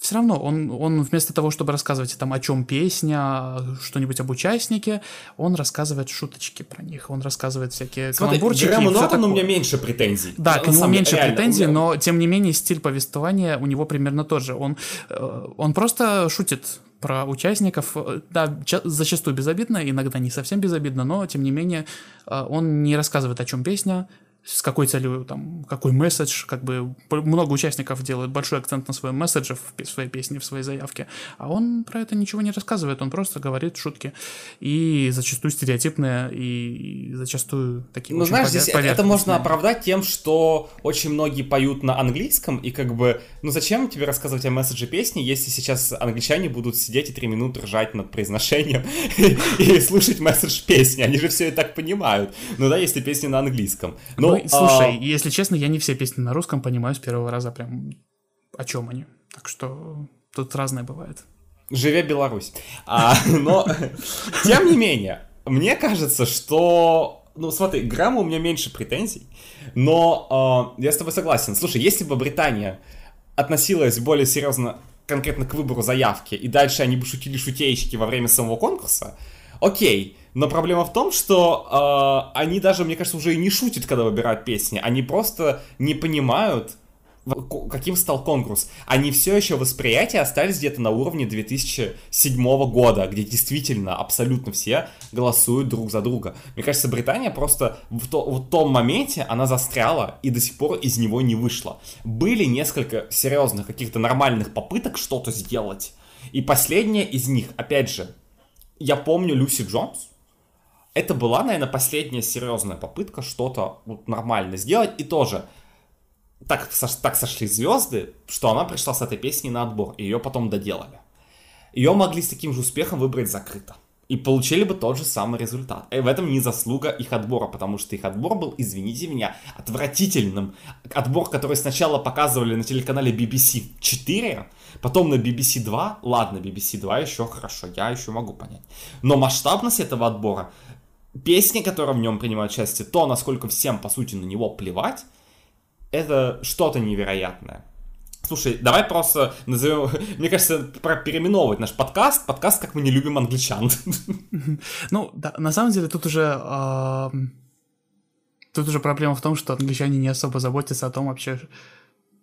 Все равно он, он вместо того, чтобы рассказывать там о чем песня, что-нибудь об участнике, он рассказывает шуточки про них, он рассказывает всякие Смотри, каламбурчики. Грэму Нортону у меня меньше претензий. Да, к нему меньше реально, претензий, меня... но тем не менее стиль повествования у него примерно тот же. Он, э, он просто шутит про участников, э, да, зачастую безобидно, иногда не совсем безобидно, но тем не менее э, он не рассказывает, о чем песня, с какой целью, там, какой месседж, как бы много участников делают большой акцент на своем месседже в своей песне, в своей заявке, а он про это ничего не рассказывает, он просто говорит шутки, и зачастую стереотипные, и зачастую такие Ну, знаешь, здесь это можно оправдать тем, что очень многие поют на английском, и как бы, ну, зачем тебе рассказывать о месседже песни, если сейчас англичане будут сидеть и три минуты ржать над произношением (laughs) и слушать месседж песни, они же все и так понимают, ну да, если песни на английском. Но ну, слушай, а... если честно, я не все песни на русском понимаю с первого раза прям о чем они. Так что тут разное бывает. Живе Беларусь. А, (laughs) но, тем не менее, мне кажется, что... Ну, смотри, грамма у меня меньше претензий, но э, я с тобой согласен. Слушай, если бы Британия относилась более серьезно конкретно к выбору заявки, и дальше они бы шутили шутейщики во время самого конкурса, окей, но проблема в том, что э, они даже, мне кажется, уже и не шутят, когда выбирают песни. Они просто не понимают каким стал конкурс. Они все еще восприятия остались где-то на уровне 2007 года, где действительно абсолютно все голосуют друг за друга. Мне кажется, Британия просто в, то- в том моменте она застряла и до сих пор из него не вышла. Были несколько серьезных каких-то нормальных попыток что-то сделать. И последняя из них, опять же, я помню Люси Джонс. Это была, наверное, последняя серьезная попытка что-то вот нормально сделать. И тоже так, так сошли звезды, что она пришла с этой песней на отбор, и ее потом доделали. Ее могли с таким же успехом выбрать закрыто. И получили бы тот же самый результат. И в этом не заслуга их отбора, потому что их отбор был, извините меня, отвратительным. Отбор, который сначала показывали на телеканале BBC 4, потом на BBC 2. Ладно, BBC 2 еще хорошо, я еще могу понять. Но масштабность этого отбора, песни, которые в нем принимают участие, то, насколько всем, по сути, на него плевать, это что-то невероятное. Слушай, давай просто назовем, (laughs) мне кажется, про переименовывать наш подкаст, подкаст, как мы не любим англичан. Ну, да, на самом деле тут уже... Тут уже проблема в том, что англичане не особо заботятся о том вообще,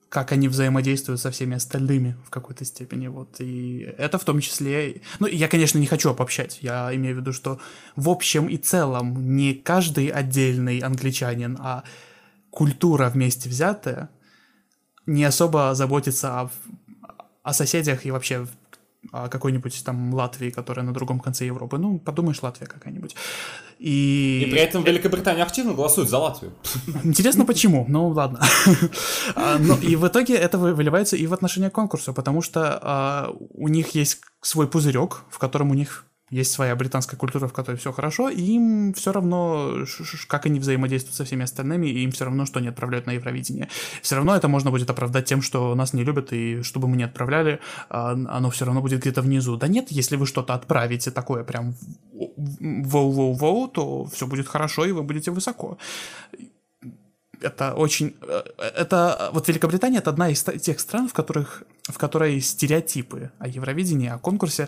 как они взаимодействуют со всеми остальными в какой-то степени, вот, и это в том числе, ну, я, конечно, не хочу обобщать, я имею в виду, что в общем и целом не каждый отдельный англичанин, а культура вместе взятая не особо заботится о, о соседях и вообще какой-нибудь там Латвии, которая на другом конце Европы. Ну, подумаешь, Латвия какая-нибудь. И... И при этом Великобритания активно голосует за Латвию. Интересно, почему? Ну, ладно. А, но И в итоге это вы- выливается и в отношении конкурса, потому что а, у них есть свой пузырек, в котором у них есть своя британская культура, в которой все хорошо, и им все равно, как они взаимодействуют со всеми остальными, и им все равно, что они отправляют на Евровидение. Все равно это можно будет оправдать тем, что нас не любят, и чтобы мы не отправляли, а, оно все равно будет где-то внизу. Да нет, если вы что-то отправите такое прям воу-воу-воу, то все будет хорошо, и вы будете высоко это очень... э, Это... Вот Великобритания — это одна из тех стран, в которых... В которой стереотипы о Евровидении, о конкурсе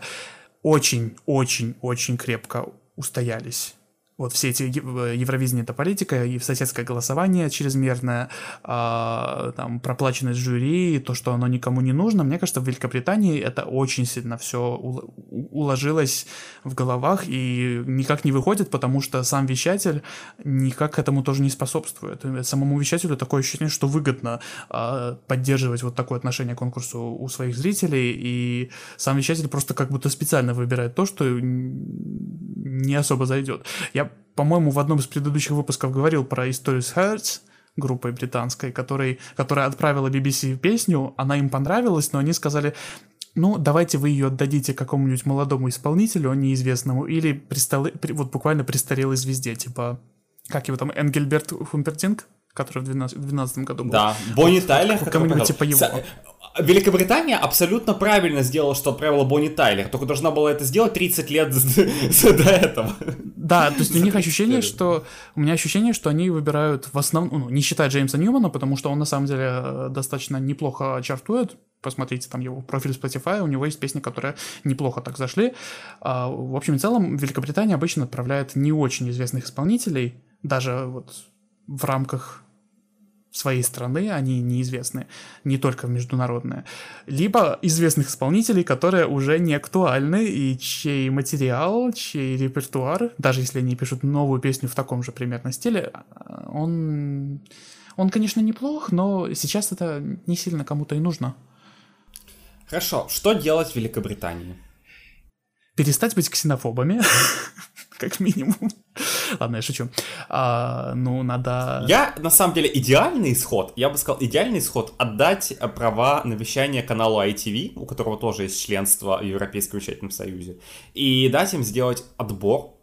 очень-очень-очень крепко устоялись. Вот все эти э, Евровидение это политика, и соседское голосование чрезмерное, а, там проплаченность жюри, то, что оно никому не нужно. Мне кажется, в Великобритании это очень сильно все уложилось в головах и никак не выходит, потому что сам вещатель никак к этому тоже не способствует. Самому вещателю такое ощущение, что выгодно а, поддерживать вот такое отношение к конкурсу у своих зрителей, и сам вещатель просто как будто специально выбирает то, что не особо зайдет. Я, по-моему, в одном из предыдущих выпусков говорил про историю с Hertz, группой британской, который, которая отправила BBC песню, она им понравилась, но они сказали, ну, давайте вы ее отдадите какому-нибудь молодому исполнителю, неизвестному, или присталы, при- вот буквально престарелой звезде, типа, как его там, Энгельберт Хумпертинг, который в 12 в 12 году был. Да, Бонни Тайлер. который кому-нибудь типа его. Великобритания абсолютно правильно сделала, что отправила Бонни Тайлер, только должна была это сделать 30 лет (laughs) до этого. Да, то есть у них ощущение, что... У меня ощущение, что они выбирают в основном... Ну, не считая Джеймса Ньюмана, потому что он на самом деле э, достаточно неплохо чартует. Посмотрите там его профиль Spotify, у него есть песни, которые неплохо так зашли. А, в общем и целом, Великобритания обычно отправляет не очень известных исполнителей, даже вот в рамках своей страны, они неизвестны, не только международные, либо известных исполнителей, которые уже не актуальны, и чей материал, чей репертуар, даже если они пишут новую песню в таком же примерно стиле, а, он, он, конечно, неплох, но сейчас это не сильно кому-то и нужно. Хорошо, что делать в Великобритании? Перестать быть ксенофобами, (laughs) как минимум. (laughs) Ладно, я шучу. А, ну, надо... Я, на самом деле, идеальный исход, я бы сказал, идеальный исход отдать э, права на вещание каналу ITV, у которого тоже есть членство в Европейском вещательном союзе, и дать им сделать отбор,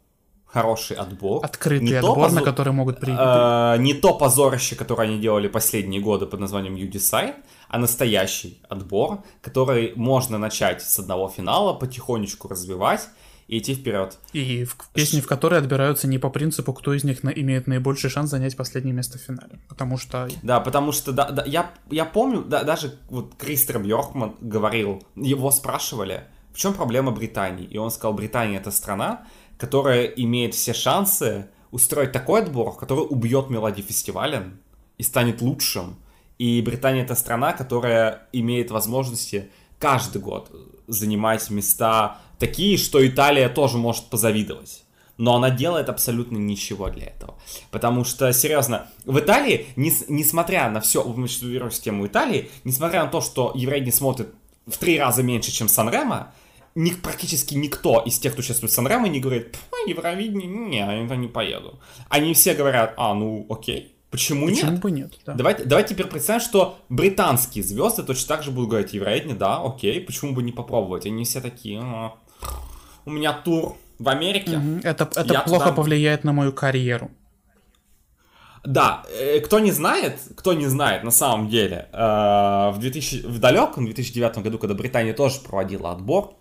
хороший отбор. Открытый Не отбор, на позор- который могут прийти. э, не то позорище, которое они делали последние годы под названием UDSI, а настоящий отбор, который можно начать с одного финала, потихонечку развивать и идти вперед. И в песни, в которые отбираются не по принципу, кто из них на- имеет наибольший шанс занять последнее место в финале. Потому что Да, потому что да, да, я, я помню, да, даже вот Кристер Бьоркман говорил, его спрашивали, в чем проблема Британии? И он сказал, Британия это страна, которая имеет все шансы устроить такой отбор, который убьет мелодии фестиваля и станет лучшим. И Британия это страна, которая имеет возможности каждый год занимать места такие, что Италия тоже может позавидовать. Но она делает абсолютно ничего для этого. Потому что, серьезно, в Италии, нес, несмотря на все, мы сейчас вернемся в тему Италии, несмотря на то, что евреи не смотрят в три раза меньше, чем Сан-Ремо, ни, практически никто из тех, кто участвует в Сан-Ремо, не говорит, Евровидение, не, я туда не поеду. Они все говорят, а, ну, окей, Почему, Почему нет? бы нет? Да. Давайте, давайте теперь представим, что британские звезды точно так же будут говорить, Евровидение, да, окей, почему бы не попробовать? Они все такие, «А, у меня тур в Америке. Мгм. Это, это Я плохо туда- повлияет на мою карьеру. Да, э, кто не знает, кто не знает, на самом деле, э, в, 2000, в далеком 2009 году, когда Британия тоже проводила отбор,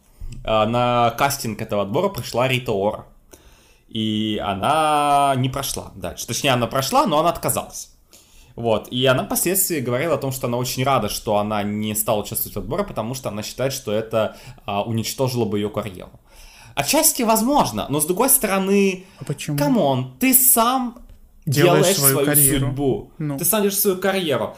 э, на кастинг этого отбора пришла Рита Ора. И она не прошла дальше. Точнее, она прошла, но она отказалась. Вот, и она впоследствии говорила о том, что она очень рада, что она не стала участвовать в отборе, потому что она считает, что это а, уничтожило бы ее карьеру. Отчасти возможно, но с другой стороны, А почему? come on, ты сам Делаешь делаешь, свою свою, карьеру. судьбу. Ну. Ты сам делаешь свою карьеру.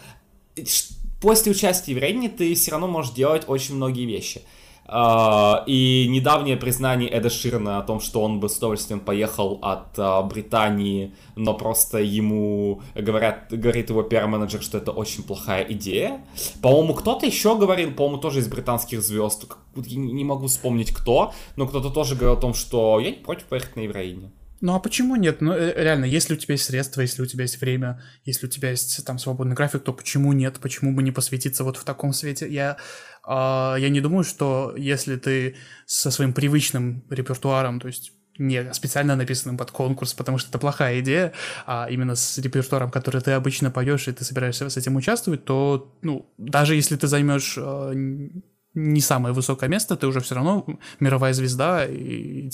После участия в Рейне ты все равно можешь делать очень многие вещи. А, И недавнее признание Эда Ширна о том, что он бы с удовольствием поехал от а, Британии, но просто ему говорят, говорит его пиар-менеджер, что это очень плохая идея. По-моему, кто-то еще говорил, по-моему, тоже из британских звезд, не могу вспомнить кто, но кто-то тоже говорил о том, что я не против поехать на Евровидение. Ну а почему нет? Ну э, реально, если у тебя есть средства, если у тебя есть время, если у тебя есть там свободный график, то почему нет? Почему бы не посвятиться вот в таком свете? Я, а, я не думаю, что если ты со своим привычным репертуаром, то есть не специально написанным под конкурс, потому что это плохая идея, а именно с репертуаром, который ты обычно поешь, и ты собираешься с этим участвовать, то, ну, даже если ты займешь э, не самое высокое место, ты уже все равно мировая звезда, и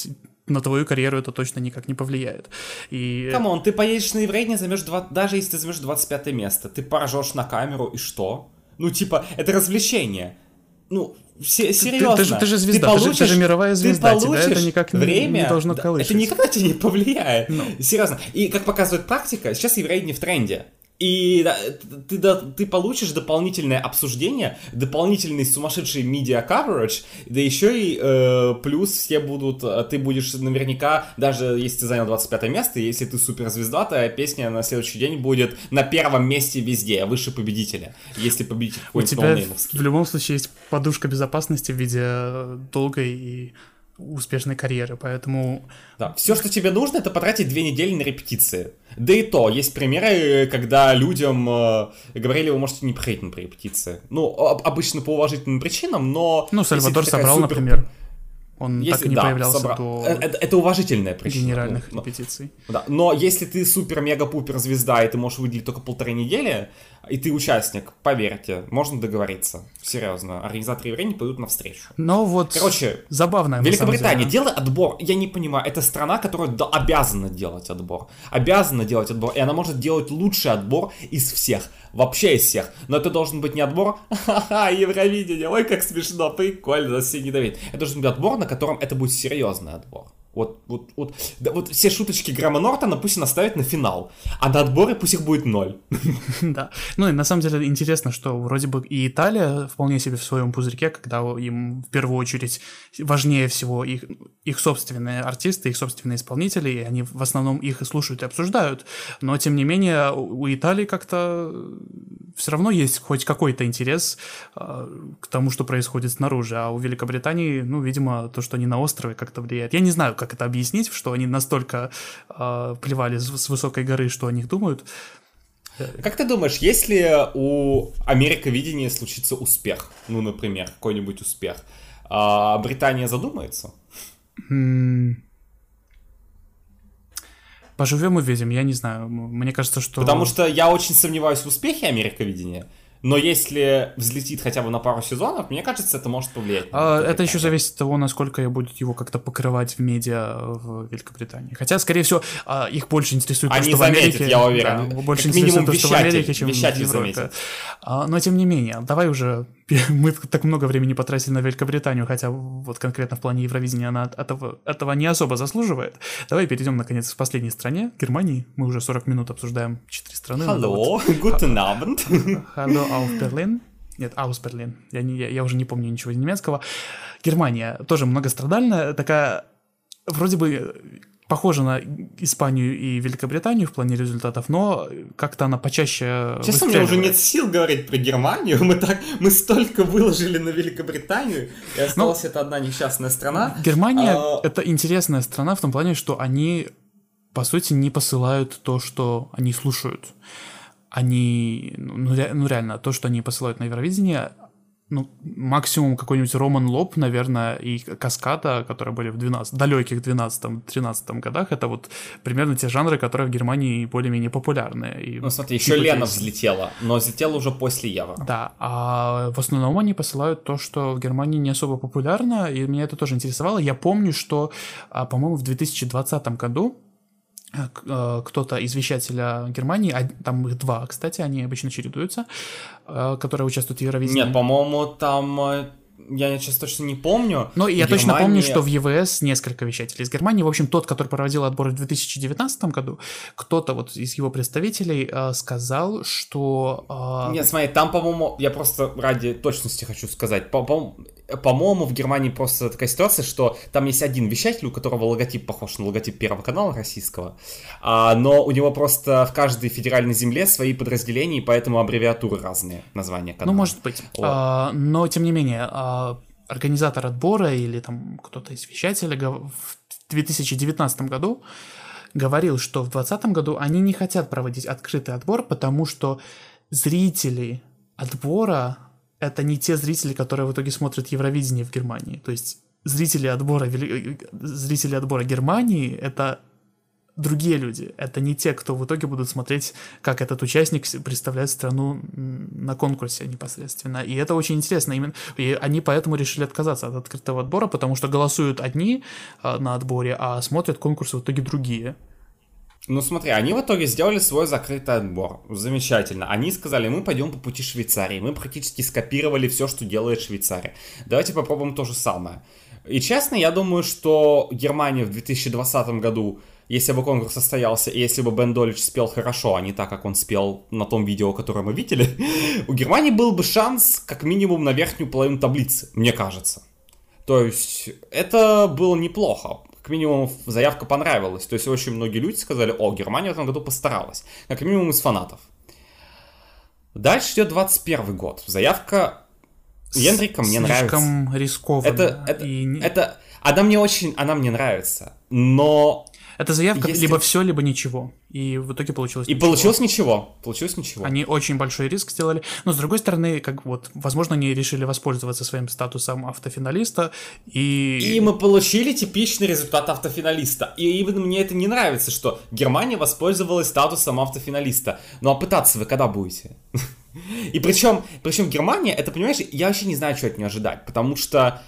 на твою карьеру это точно никак не повлияет. И come on, ты поедешь на Еврейне, займешь два... даже если ты займешь 25 место, ты поржешь на камеру и что? Ну, типа, это развлечение. Ну, се- серьезно. ты же- ты же звезда, ты же- ты же мировая звезда, тебя это получишь никак не- время, не должно да, колышать. Это никак на тебя не повлияет. Ну. Серьезно. И как показывает практика, сейчас Еврейни в тренде. И ты, да, ты получишь дополнительное обсуждение, дополнительный сумасшедший media coverage, да еще и э, плюс все будут, э, ты будешь наверняка, даже если ты занял 25 место, если ты суперзвезда, твоя песня на следующий день будет на первом месте везде, выше победителя, если победитель у какой-нибудь тебя ноунеймовский. в любом случае есть подушка безопасности в виде долгой и успешной карьеры, поэтому Да. Все, что тебе нужно, это потратить две недели на репетиции. Да и то, есть примеры, когда людям э, говорили, вы можете не приходить на репетиции. Ну, об- обычно по уважительным причинам, но... ну Сальвадор собрал, супер- например, он если- так и не да, появлялся собрал. до Э, Это, это уважительная причина. генеральных Ну, репетиций. Да, но если ты супер-мега-пупер звезда, и ты можешь выделить только полторы недели, и ты участник, поверьте, можно договориться. Серьезно, организаторы времени пойдут навстречу. Но вот Короче, забавно. Великобритания, делай отбор. Я не понимаю, это страна, которая да- обязана делать отбор. Обязана делать отбор. И она может делать лучший отбор из всех. Вообще из всех. Но это должен быть не отбор. Ха-ха, Евровидение. Ой, как смешно, прикольно, нас все недоверить. Это должен быть отбор, на котором это будет серьезный отбор. Вот, вот, вот, да, вот все шуточки Грэма Нортона пусть он оставит на финал, а на отборы пусть их будет ноль. (laughs) Да. Ну и на самом деле интересно, что вроде бы и Италия вполне себе в своем пузырьке, когда им в первую очередь важнее всего их, их собственные артисты, их собственные исполнители, и они в основном их и слушают и обсуждают. Но тем не менее у Италии как-то все равно есть хоть какой-то интерес э, к тому, что происходит снаружи, а у Великобритании, ну, видимо, то, что они на острове, как-то влияет. Я не знаю, как это объяснить, что они настолько э, плевали с, с высокой горы, что о них думают. Как ты думаешь, если у Америковидения случится успех, ну, например, какой-нибудь успех, а Британия задумается? Поживем и видим, я не знаю. Мне кажется, что... Потому что я очень сомневаюсь в успехе Америковидения, но если взлетит хотя бы на пару сезонов, мне кажется, это может повлиять. А, это еще зависит от того, насколько будет его как-то покрывать в медиа в Великобритании. Хотя, скорее всего, а, их больше интересует Они то, что заметят, в Америке... я уверен. Да, больше Как интересует минимум то, что в Америке, чем вещатель в Европе. заметит. А, но тем не менее, давай уже (laughs) мы так много времени потратили на Великобританию, хотя вот конкретно в плане Евровидения она этого, этого не особо заслуживает. Давай перейдем, наконец, к последней стране, Германии. Мы уже 40 минут обсуждаем четыре страны. Hallo, (laughs) guten Abend. (laughs) Hallo auf Berlin. Нет, Аус Берлин. Я, не, я, я уже не помню ничего немецкого. Германия тоже многострадальная, такая вроде бы похожа на Испанию и Великобританию в плане результатов, но как-то она почаще Честно, мне уже нет сил говорить про Германию. Мы так, мы столько выложили на Великобританию, и осталась ну, эта одна несчастная страна. Германия а... это интересная страна в том плане, что они, по сути, не посылают то, что они слушают они, ну, ну реально, то, что они посылают на Евровидение, ну, максимум какой-нибудь Роман Лоб, наверное, и Каскада, которые были в 12, далеких 12-13 годах, это вот примерно те жанры, которые в Германии более-менее популярны. И, ну, смотри, еще Лена взлетела, но взлетела уже после Евро. Да, а в основном они посылают то, что в Германии не особо популярно, и меня это тоже интересовало. Я помню, что, а, по-моему, в 2020 году кто-то из вещателя Германии, там их два, кстати, они обычно чередуются, э, которые участвуют в Евровидении. Нет, по-моему, там я сейчас точно не помню. Но я Германия... точно помню, что в ЕВС несколько вещателей из Германии. В общем, тот, который проводил отбор в 2019 году, кто-то вот из его представителей э, сказал, что... Э... Нет, смотри, там, по-моему, я просто ради точности хочу сказать, по-моему, по-моему, в Германии просто такая ситуация, что там есть один вещатель, у которого логотип похож на логотип Первого канала российского, а, но у него просто в каждой федеральной земле свои подразделения, и поэтому аббревиатуры разные, названия канала. Ну, может быть. Вот. А, но, тем не менее, а, организатор отбора или там кто-то из вещателей в 2019 году говорил, что в 2020 году они не хотят проводить открытый отбор, потому что зрители отбора это не те зрители, которые в итоге смотрят Евровидение в Германии. То есть зрители отбора, зрители отбора Германии — это другие люди. Это не те, кто в итоге будут смотреть, как этот участник представляет страну на конкурсе непосредственно. И это очень интересно. Именно, и они поэтому решили отказаться от открытого отбора, потому что голосуют одни а, на отборе, а смотрят конкурсы в итоге другие. Ну смотри, они в итоге сделали свой закрытый отбор. Замечательно. Они сказали, мы пойдем по пути Швейцарии. Мы практически скопировали все, что делает Швейцария. Давайте попробуем то же самое. И честно, я думаю, что Германия в 2020 году, если бы конкурс состоялся, и если бы Бен Долич спел хорошо, а не так, как он спел на том видео, которое мы видели, (laughs) у Германии был бы шанс как минимум на верхнюю половину таблицы, мне кажется. То есть это было неплохо как минимум заявка понравилась. То есть очень многие люди сказали, о, Германия в этом году постаралась. Как минимум из фанатов. Дальше идет 21 год. Заявка Ендрика мне Слишком нравится. рискованно. Это, это, и... это, она мне очень, она мне нравится. Но это заявка Если... либо все, либо ничего. И в итоге получилось И ничего. получилось ничего. Получилось ничего. Они очень большой риск сделали. Но с другой стороны, как вот, возможно, они решили воспользоваться своим статусом автофиналиста. И... И мы получили типичный результат автофиналиста. И именно мне это не нравится, что Германия воспользовалась статусом автофиналиста. Ну а пытаться вы когда будете? (laughs) И причем, причем Германия, это, понимаешь, я вообще не знаю, что от нее ожидать. Потому что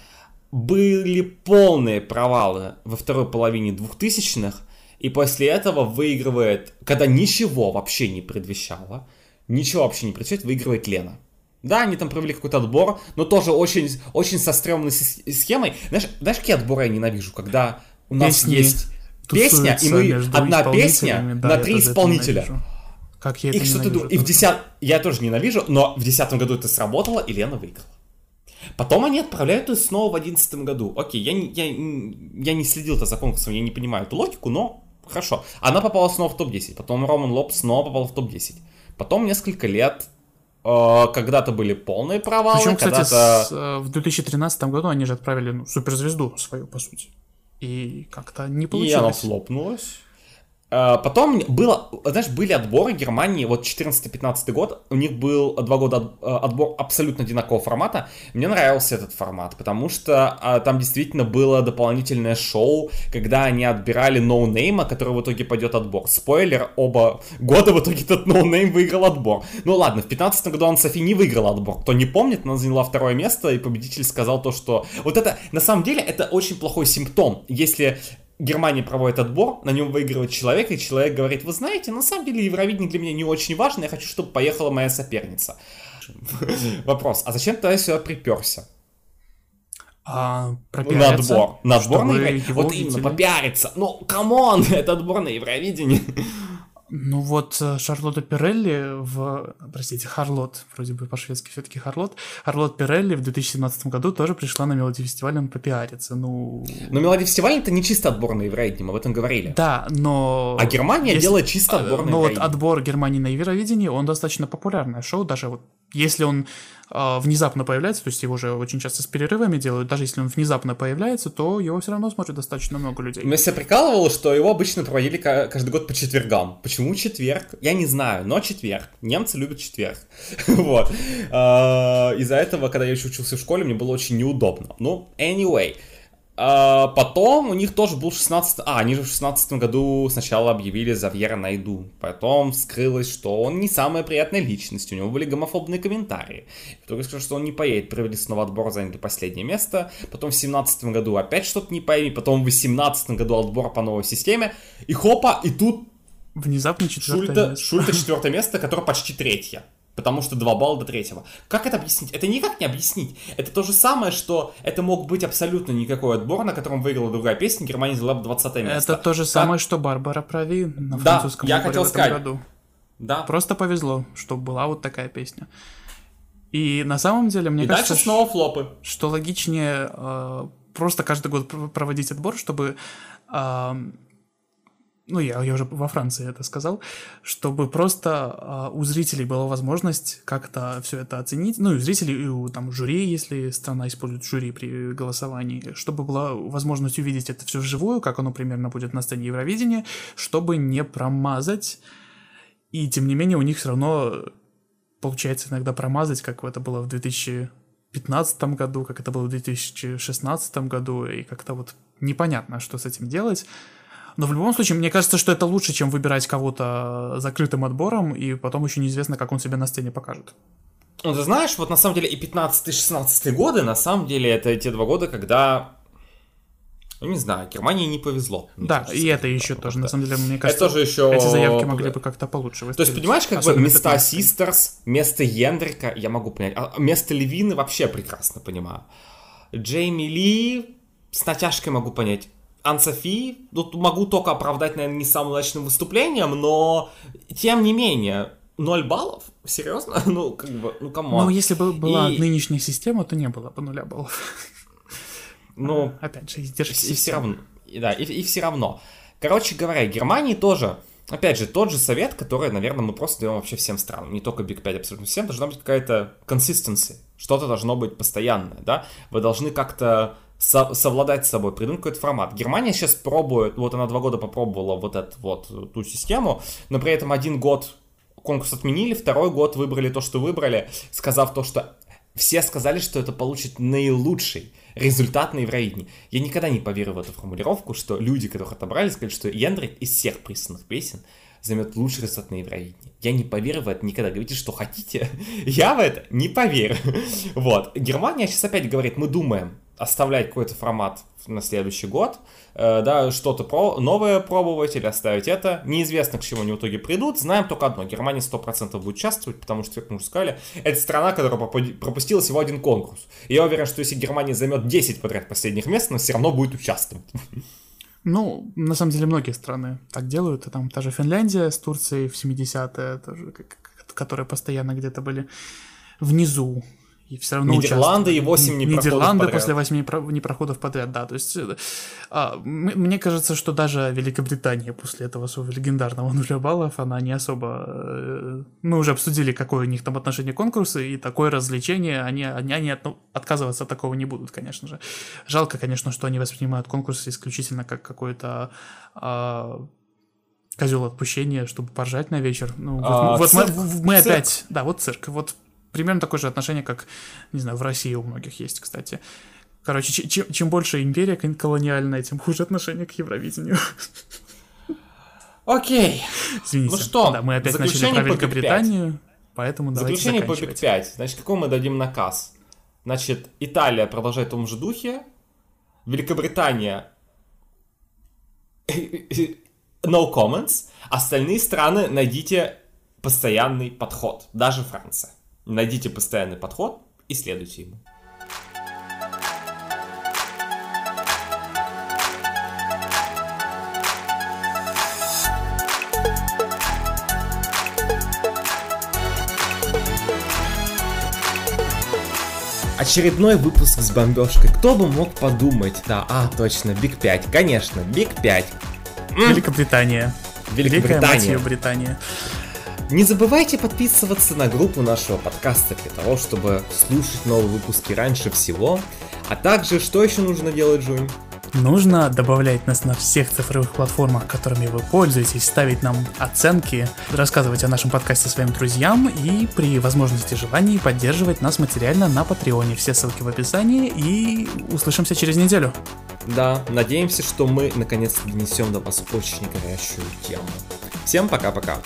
были полные провалы во второй половине двухтысячных, и после этого выигрывает, когда ничего вообще не предвещало, ничего вообще не предвещает, выигрывает Лена. Да, они там провели какой-то отбор, но тоже очень, очень со стрёмной схемой. Знаешь, знаешь, какие отборы я ненавижу? Когда у нас Песни есть песня, и мы одна песня да, на три исполнителя. Как я это и что ты думаешь? И в десят... Я тоже ненавижу, но в десятом году это сработало, и Лена выиграла. Потом они отправляют ее снова в одиннадцатом году. Окей, я, я, я не следил-то за конкурсом, я не понимаю эту логику, но хорошо. Она попала снова в топ-10, потом Роман Лоб снова попал в топ-10. Потом несколько лет э, когда-то были полные провалы, Причем, кстати, с, э, в 2013 году они же отправили ну, суперзвезду свою, по сути. И как-то не получилось. И она флопнулась. Э, потом было, знаешь, были отборы Германии, вот 14-15 год, у них был два года э, отбор абсолютно одинакового формата. Мне нравился этот формат, потому что а, там действительно было дополнительное шоу, когда они отбирали ноунейма, который в итоге пойдет отбор. Спойлер, оба года в итоге этот ноунейм выиграл отбор. Ну ладно, в 15 году Ан Софи не выиграл отбор. Кто не помнит, она заняла второе место, и победитель сказал то, что... Вот это, на самом деле, это очень плохой симптом. Если Германия проводит отбор, на нем выигрывает человек, и человек говорит, вы знаете, на самом деле Евровидение для меня не очень важно, я хочу, чтобы поехала моя соперница. (laughs) Вопрос, а зачем ты сюда приперся? А, На отбор. На отбор на Евровидение. Вот именно, попиариться. Ну, come on, (laughs) это отбор на Евровидение. Ну вот э, Шарлотта Пирелли в... Простите, Харлот, вроде бы по-шведски все-таки Харлот. Харлот Пирелли в 2017 году тоже пришла на Мелоди фестиваль попиариться. Ну, Но Мелодия фестиваль это не чисто отбор на Евровидение, мы об этом говорили. да, но... А Германия Если- делает чисто отбор на Ну вот отбор Германии на Евровидении, он достаточно популярное шоу, даже вот если он э, внезапно появляется, то есть его уже очень часто с перерывами делают, даже если он внезапно появляется, то его все равно смотрит достаточно много людей. Меня себя прикалывало, что его обычно проводили ка- каждый год по четвергам. Почему четверг? Я не знаю, но четверг. Немцы любят четверг. (laughs) Вот. А, Из-за этого, когда я еще учился в школе, мне было очень неудобно. Ну, anyway. А, Потом у них тоже был 16... А, они же в 16 году сначала объявили Завьера Найду. Потом вскрылось, что он не самая приятная личность. У него были гомофобные комментарии. Итоге сказали, что он не поедет. Провели снова отбор, заняли последнее место. Потом в 17 году опять что-то не пойми. Потом в 18 году отбор по новой системе. И хопа, и тут Внезапно четвертое Шульта, место. Шульта четвертое место, которое почти третье. Потому что 2 балла до третьего. Как это объяснить? Это никак не объяснить. Это то же самое, что это мог быть абсолютно никакой отбор, на котором выиграла другая песня, Германия бы 20 место. Это то же Как- самое, что Барбара Прави на Да, французском я отборе хотел в этом сказать. году. Да. Просто повезло, что была вот такая песня. И на самом деле, мне И кажется, дальше снова флопы. что логичнее э, просто каждый год пр- проводить отбор, чтобы... э, ну, я, я уже во Франции это сказал, чтобы просто э, у зрителей была возможность как-то все это оценить, ну, и у зрителей, и у там, жюри, если страна использует жюри при голосовании, чтобы была возможность увидеть это все вживую, как оно примерно будет на сцене Евровидения, чтобы не промазать, и тем не менее у них все равно получается иногда промазать, как это было в 2015 году, как это было в 2016 году, и как-то вот непонятно, что с этим делать. Но в любом случае, мне кажется, что это лучше, чем выбирать кого-то закрытым отбором, и потом еще неизвестно, как он себя на сцене покажет. Ну, ты знаешь, вот на самом деле и 15-16 годы, на самом деле, это те два года, когда, ну, не знаю, Германии не повезло. Да, кажется, и это еще тоже, на самом деле, мне кажется, тоже еще- эти заявки могли бы как-то получше То есть, выставить. понимаешь, как бы места 15. Систерс, место Йендрика, я могу понять, а место Левины вообще прекрасно понимаю. Джейми Ли с натяжкой могу понять. Ан Софи, тут могу только оправдать, наверное, не самым удачным выступлением, но тем не менее, 0 баллов? Серьезно? (laughs) Ну, как бы, ну, come on. Ну, если бы была И- нынешняя система, то не было бы нуля баллов. Ну, Опять же, издержки и все системы. равно. и Да, и, все равно. Короче говоря, Германии тоже, опять же, тот же совет, который, наверное, мы просто даем вообще всем странам, не только Big 5, абсолютно всем, должна быть какая-то consistency, что-то должно быть постоянное, да, вы должны как-то со- совладать с собой, придумать какой-то формат. Германия сейчас пробует, вот она два года попробовала вот эту вот ту систему, но при этом один год конкурс отменили, второй год выбрали то, что выбрали, сказав то, что все сказали, что это получит наилучший результат на Евровидении. Я никогда не поверю в эту формулировку, что люди, которых отобрали, сказали, что Яндрик из всех присланных песен займет лучший результат на Евровидении. Я не поверю в это никогда. Говорите, что хотите. (laughs) Я в это не поверю. Вот. Германия сейчас опять говорит, мы думаем оставлять какой-то формат на следующий год, э, да, что-то про новое пробовать или оставить это. Неизвестно, к чему они в итоге придут. Знаем только одно. Германия 100% будет участвовать, потому что, как мы уже сказали, это страна, которая пропу- пропустила всего один конкурс. И я уверен, что если Германия займет 10 подряд последних мест, она все равно будет участвовать. Ну, на самом деле, многие страны так делают. И там та же Финляндия с Турцией в 70-е, тоже, которые постоянно где-то были внизу. И все равно Нидерланды участвовали. и восемь Н- непроходов Нидерланды подряд. после восьми про- непроходов подряд, да. То есть, э, а, мне кажется, что даже Великобритания после этого своего легендарного нуля баллов, она не особо... э, Мы уже обсудили, какое у них там отношение к конкурсу, и такое развлечение, они, они, они от- ну, отказываться от такого не будут, конечно же. Жалко, конечно, что они воспринимают конкурс исключительно как какой-то а, козел отпущения, чтобы поржать на вечер. Ну, вот, А, вот мы, цирк. мы Цирк. опять, да, вот цирк. Вот примерно такое же отношение, как, не знаю, в России у многих есть, кстати. Короче, чем, чем больше империя колониальная, тем хуже отношение к Евровидению. Окей. Извините. Ну что, да, мы опять начали про Великобританию, поэтому давайте Заключение по заканчивать. 5. Значит, какой мы дадим наказ? Значит, Италия продолжает в том же духе. Великобритания no comments. Остальные страны найдите постоянный подход. Даже Франция. Найдите постоянный подход и следуйте ему. Очередной выпуск с бомбежкой. Кто бы мог подумать? Да, а, точно, Big 5. Конечно, Big 5. Великобритания. Великая мать Великобритания. ее Британия. Не забывайте подписываться на группу нашего подкаста для того, чтобы слушать новые выпуски раньше всего. А также, что еще нужно делать, Жень? Нужно добавлять нас на всех цифровых платформах, которыми вы пользуетесь, ставить нам оценки, рассказывать о нашем подкасте своим друзьям и при возможности желании поддерживать нас материально на Патреоне. Все ссылки в описании и услышимся через неделю. Да, надеемся, что мы наконец-то донесем до вас очень горячую тему. Всем пока-пока.